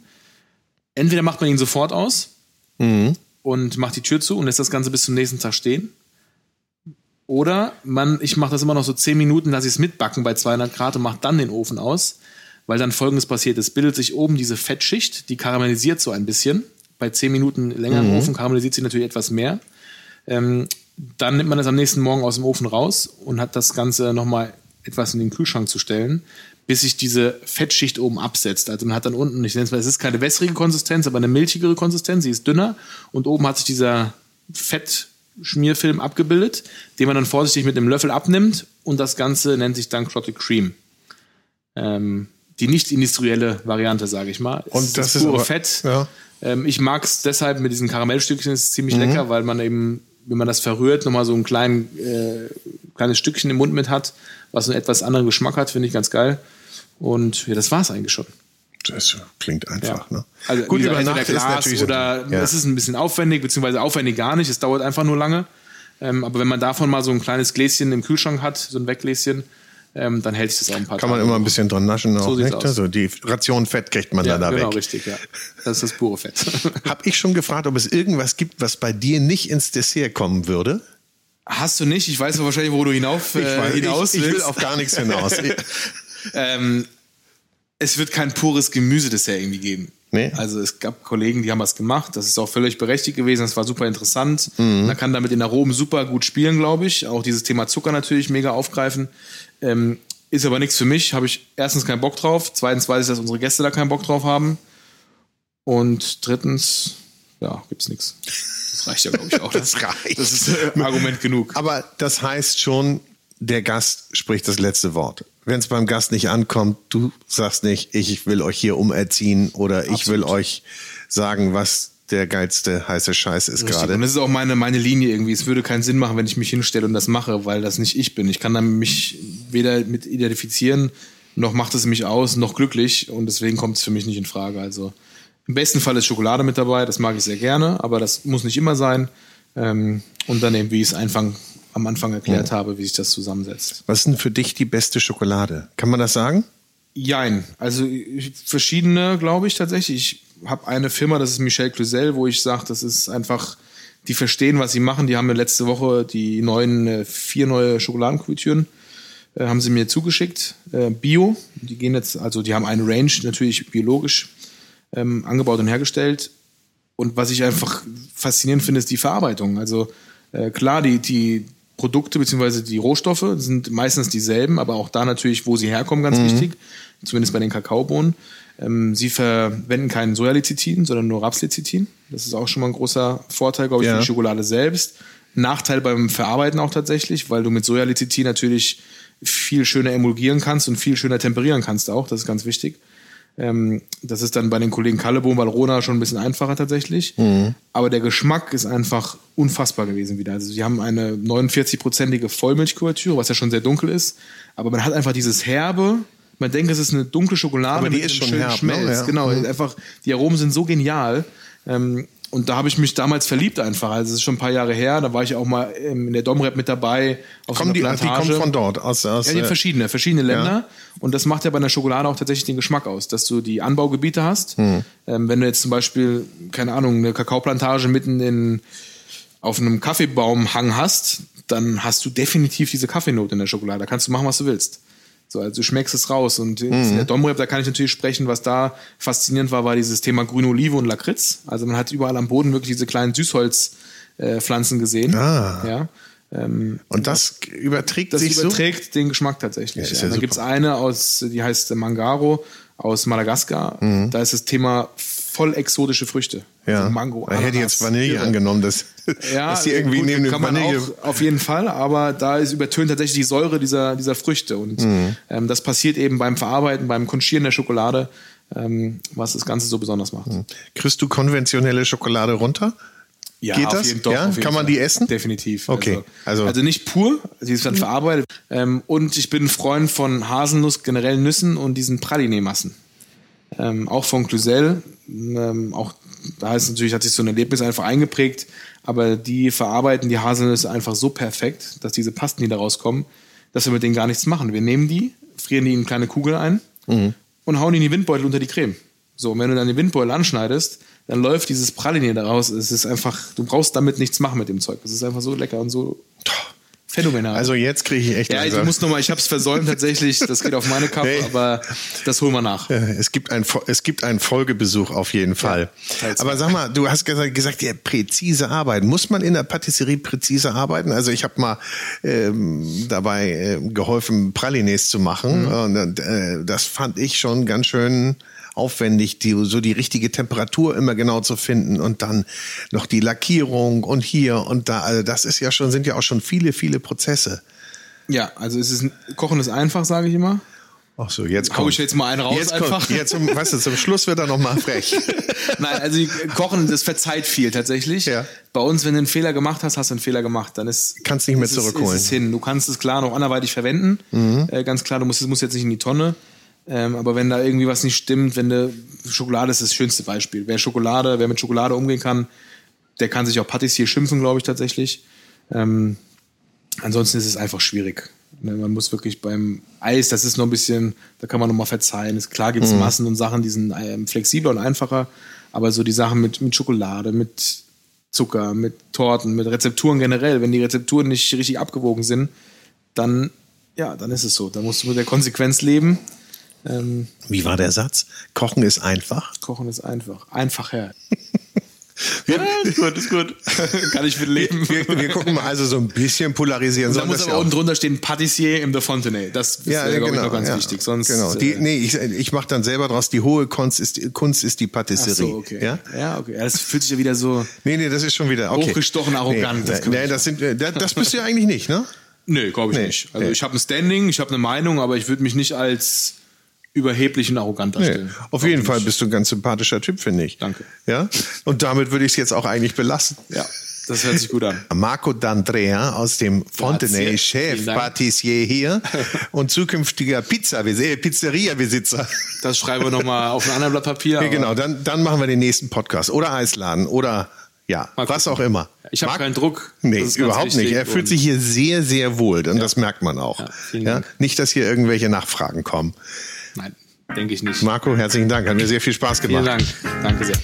Entweder macht man ihn sofort aus Mhm. und macht die Tür zu und lässt das Ganze bis zum nächsten Tag stehen. Oder man, ich mache das immer noch so 10 Minuten, lasse ich es mitbacken bei 200 Grad und mache dann den Ofen aus, weil dann folgendes passiert. Es bildet sich oben diese Fettschicht, die karamellisiert so ein bisschen. Bei 10 Minuten länger im Ofen karamellisiert sie natürlich etwas mehr. Ähm, dann nimmt man das am nächsten Morgen aus dem Ofen raus und hat das Ganze nochmal etwas in den Kühlschrank zu stellen, bis sich diese Fettschicht oben absetzt. Also man hat dann unten, ich nenne es mal, es ist keine wässrige Konsistenz, aber eine milchigere Konsistenz, sie ist dünner und oben hat sich dieser Fettschmierfilm abgebildet, den man dann vorsichtig mit einem Löffel abnimmt und das Ganze nennt sich dann Clotted Cream. Ähm, die nicht industrielle Variante, sage ich mal. Und das ist pure aber- Fett. ja. Ähm, ich mag es deshalb mit diesen Karamellstückchen, ist es Mhm. ziemlich lecker, weil man eben, wenn man das verrührt, nochmal so ein klein, äh, kleines Stückchen im Mund mit hat, was einen etwas anderen Geschmack hat, finde ich ganz geil. Und ja, das war es eigentlich schon. Das klingt einfach, ne? Also Gut, über Nacht ist natürlich oder ja. es ist ein bisschen aufwendig, beziehungsweise aufwendig gar nicht, es dauert einfach nur lange. Ähm, aber wenn man davon mal so ein kleines Gläschen im Kühlschrank hat, so ein Weggläschen, ähm, dann hält sich das auch ein paar Kann man Tage. immer ein bisschen dran naschen auch, So nicht? aus. Also die Ration Fett kriegt man ja, dann da genau, weg. richtig, ja. Das ist das pure Fett. Hab ich schon gefragt, ob es irgendwas gibt, was bei dir nicht ins Dessert kommen würde? Hast du nicht? Ich weiß wahrscheinlich, wo du hinauf, äh, weiß- hinaus ich, ich will willst. auf gar nichts hinaus. Ich- ähm, es wird kein pures Gemüsedessert irgendwie geben. Nee. Also es gab Kollegen, die haben was gemacht. Das ist auch völlig berechtigt gewesen. Das war super interessant. Mhm. Man kann damit in Aromen super gut spielen, glaube ich. Auch dieses Thema Zucker natürlich mega aufgreifen. Ähm, ist aber nichts für mich. Habe ich erstens keinen Bock drauf. Zweitens weiß ich, dass unsere Gäste da keinen Bock drauf haben. Und drittens, ja, gibt's nichts. Das reicht ja, glaube ich, auch. Das reicht. Das ist äh, Argument genug. Aber das heißt schon, der Gast spricht das letzte Wort. Wenn es beim Gast nicht ankommt, du sagst nicht, ich will euch hier umerziehen oder ich will Absolut. euch sagen, was der geilste heiße Scheiß ist gerade. Und das ist auch meine, meine Linie irgendwie. Es würde keinen Sinn machen, wenn ich mich hinstelle und das mache, weil das nicht ich bin. Ich kann dann mich weder mit identifizieren, noch macht es mich aus, noch glücklich. Und deswegen kommt es für mich nicht in Frage. Also im besten Fall ist Schokolade mit dabei, das mag ich sehr gerne, aber das muss nicht immer sein. Ähm, und dann eben, wie ich es einfach am Anfang erklärt habe, wie sich das zusammensetzt. Was ist denn für dich die beste Schokolade? Kann man das sagen? Jein. Also verschiedene, glaube ich tatsächlich. Ich habe eine Firma, das ist Michel Cluzel, wo ich sage, das ist einfach, die verstehen, was sie machen. Die haben mir letzte Woche die neuen, äh, vier neue Schokoladenkuvertüren, äh, haben sie mir zugeschickt. Äh, Bio. Die gehen jetzt, also die haben eine Range, natürlich biologisch ähm, angebaut und hergestellt. Und was ich einfach faszinierend finde, ist die Verarbeitung. Also äh, klar, die, die Produkte bzw. die Rohstoffe sind meistens dieselben, aber auch da natürlich, wo sie herkommen, ganz wichtig. Zumindest bei den Kakaobohnen. Ähm, sie verwenden kein Sojalecithin, sondern nur Rapslecithin. Das ist auch schon mal ein großer Vorteil, glaube ich, Ja. für die Schokolade selbst. Nachteil beim Verarbeiten auch tatsächlich, weil du mit Sojalecithin natürlich viel schöner emulgieren kannst und viel schöner temperieren kannst auch. Das ist ganz wichtig. Ähm, das ist dann bei den Kollegen Kallebohm, Valrona schon ein bisschen einfacher tatsächlich. Aber der Geschmack ist einfach unfassbar gewesen wieder. Also sie haben eine 49-prozentige Vollmilchkuvertüre, was ja schon sehr dunkel ist. Aber man hat einfach dieses Herbe. Man denkt, es ist eine dunkle Schokolade Aber die mit ist einem schon schönen herb, ne? Schmelz. Ja. Genau, Mhm. einfach die Aromen sind so genial. Ähm, und da habe ich mich damals verliebt einfach. Also es ist schon ein paar Jahre her. Da war ich auch mal ähm, in der Domrep mit dabei. Auf so Kommen einer die, die Plantage. kommen von dort aus, aus Ja, die äh, verschiedene, verschiedene Länder. Und das macht ja bei einer Schokolade auch tatsächlich den Geschmack aus, dass du die Anbaugebiete hast. Hm. Ähm, wenn du jetzt zum Beispiel, keine Ahnung, eine Kakaoplantage mitten in, auf einem Kaffeebaumhang hast, dann hast du definitiv diese Kaffeenote in der Schokolade. Da kannst du machen, was du willst. So, also du schmeckst es raus. Und Mhm. in der Domrep, da kann ich natürlich sprechen, was da faszinierend war, war dieses Thema grüne Olive und Lakritz. Also man hat überall am Boden wirklich diese kleinen Süßholzpflanzen gesehen. Ah. Ja. Ähm, und das überträgt das sich überträgt den Geschmack tatsächlich. Ja, Ja, ja super. gibt es eine aus, die heißt Mangaro aus Madagaskar. Mhm. Da ist das Thema voll exotische Früchte. Ja. Also Mango, da hätte ich jetzt Vanille Irre. angenommen, dass, Ja, dass die irgendwie gut, neben dem Vanille. auch auf jeden Fall, aber da ist übertönt tatsächlich die Säure dieser, dieser Früchte. Und Mhm. ähm, das passiert eben beim Verarbeiten, beim Konchieren der Schokolade, ähm, was das Ganze so besonders macht. Kriegst du konventionelle Schokolade runter? Ja, Geht das? Jeden, doch, Ja? Kann man die essen? Definitiv. Okay, Also, also- also, nicht pur, sie ist dann verarbeitet. Ähm, und ich bin ein Freund von Haselnuss, generell Nüssen und diesen Praline-Massen. Ähm, auch von Cluzel. Ähm, auch da ist natürlich, hat sich so ein Erlebnis einfach eingeprägt, aber die verarbeiten die Haselnüsse einfach so perfekt, dass diese Pasten, die da rauskommen, dass wir mit denen gar nichts machen. Wir nehmen die, frieren die in kleine Kugeln ein Mhm. und hauen die in die Windbeutel unter die Creme. So, und wenn du dann den Windbeutel anschneidest, dann läuft dieses Praline daraus. Es ist einfach, du brauchst damit nichts machen mit dem Zeug. Es ist einfach so lecker und so phänomenal. Also jetzt kriege ich echt ja, ich langsam- muss nochmal, ich habe es versäumt tatsächlich, das geht auf meine Kappe, Nee. aber das holen wir nach. Äh, Es gibt, ein, es gibt einen Folgebesuch auf jeden Fall. teils. Aber sag mal, du hast gesagt, gesagt ja, präzise arbeiten. Muss man in der Patisserie präzise arbeiten? Also ich habe mal ähm, dabei äh, geholfen, Pralines zu machen. Mhm. Und äh, das fand ich schon ganz schön aufwendig, die, so die richtige Temperatur immer genau zu finden und dann noch die Lackierung und hier und da. Also das ist ja schon, sind ja auch schon viele, viele Prozesse. Ja, also es ist, Kochen ist einfach, sage ich immer. Ach so, jetzt Hau kommt. ich jetzt mal einen raus jetzt einfach. Kommt, jetzt, zum- weißt du, zum Schluss wird er noch mal frech. Nein, also die- Kochen, das verzeiht viel tatsächlich. Ja. Bei uns, wenn du einen Fehler gemacht hast, hast du einen Fehler gemacht. Dann ist Kannst nicht mehr ist zurückholen. Ist es hin. Du kannst es klar noch anderweitig verwenden. Äh, ganz klar, du musst es muss jetzt nicht in die Tonne. Ähm, aber wenn da irgendwie was nicht stimmt, wenn du Schokolade ist das schönste Beispiel. Wer Schokolade, wer mit Schokolade umgehen kann, der kann sich auch Patissier schimpfen, glaube ich tatsächlich. Ähm, ansonsten ist es einfach schwierig. Ne, Man muss wirklich beim Eis, das ist noch ein bisschen, da kann man noch mal verzeihen. Ist, klar gibt es Massen und Sachen, die sind ähm, flexibler und einfacher, aber so die Sachen mit, mit Schokolade, mit Zucker, mit Torten, mit Rezepturen generell, wenn die Rezepturen nicht richtig abgewogen sind, dann, ja, dann ist es so. Dann musst du mit der Konsequenz leben. Ähm, Wie war der Satz? Kochen ist einfach. Kochen ist einfach. Einfacher. ja, ist gut, ist gut. kann ich mit leben. Wir, wir gucken mal also so ein bisschen polarisieren. da muss das aber ja unten drunter stehen Patissier im De Fontenay. Das ist, ja, äh, glaube genau, ich, noch ganz ja, wichtig. Sonst, genau. Die, äh, nee, ich, ich mache dann selber draus, die hohe Kunst ist, Kunst ist die ach Patisserie. so, okay. Ja? ja, okay. Das fühlt sich ja wieder so. Nee, nee, das ist schon wieder okay. Hochgestochen arrogant, das Nee, kann nee, das, sind, äh, das, das bist du ja eigentlich nicht, ne? Nö, glaube ich Nee, nicht. Also nee. ich habe ein Standing, ich habe eine Meinung, aber ich würde mich nicht als überheblich und arrogant Nee. darstellen. Auf Glaub jeden Fall bist du ein ganz sympathischer Typ, finde ich. Danke. Ja? Und damit würde ich es jetzt auch eigentlich belassen. Ja, das hört sich gut an. Marco D'Andrea aus dem Fontenay. Chef. Patissier hier und zukünftiger Pizza, Pizzeria-Besitzer. Das schreiben wir nochmal auf ein anderes Blatt Papier. Ja, aber genau, dann, dann machen wir den nächsten Podcast. Oder Eisladen oder ja, was auch immer. Ich habe keinen Druck. Nee, überhaupt nicht. Er fühlt sich hier sehr, sehr wohl und das merkt man auch. Ja, Ja, nicht, dass hier irgendwelche Nachfragen kommen. Nein, denke ich nicht. Marco, herzlichen Dank. Hat mir sehr viel Spaß Vielen gemacht. Dank. Danke sehr.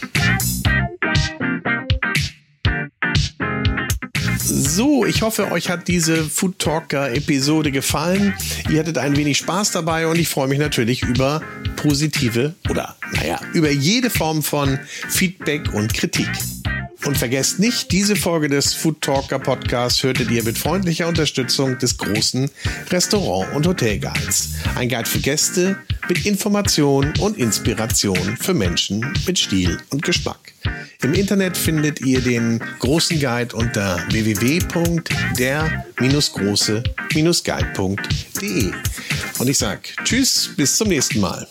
So, ich hoffe, euch hat diese Food Talker Episode gefallen. Ihr hattet ein wenig Spaß dabei und ich freue mich natürlich über positive oder, naja, über jede Form von Feedback und Kritik. Und vergesst nicht, diese Folge des Food Talker Podcasts hörtet ihr mit freundlicher Unterstützung des großen Restaurant- und Hotelguides. Ein Guide für Gäste mit Information und Inspiration für Menschen mit Stil und Geschmack. Im Internet findet ihr den großen Guide unter www.der-große-guide.de. Und ich sage Tschüss, bis zum nächsten Mal.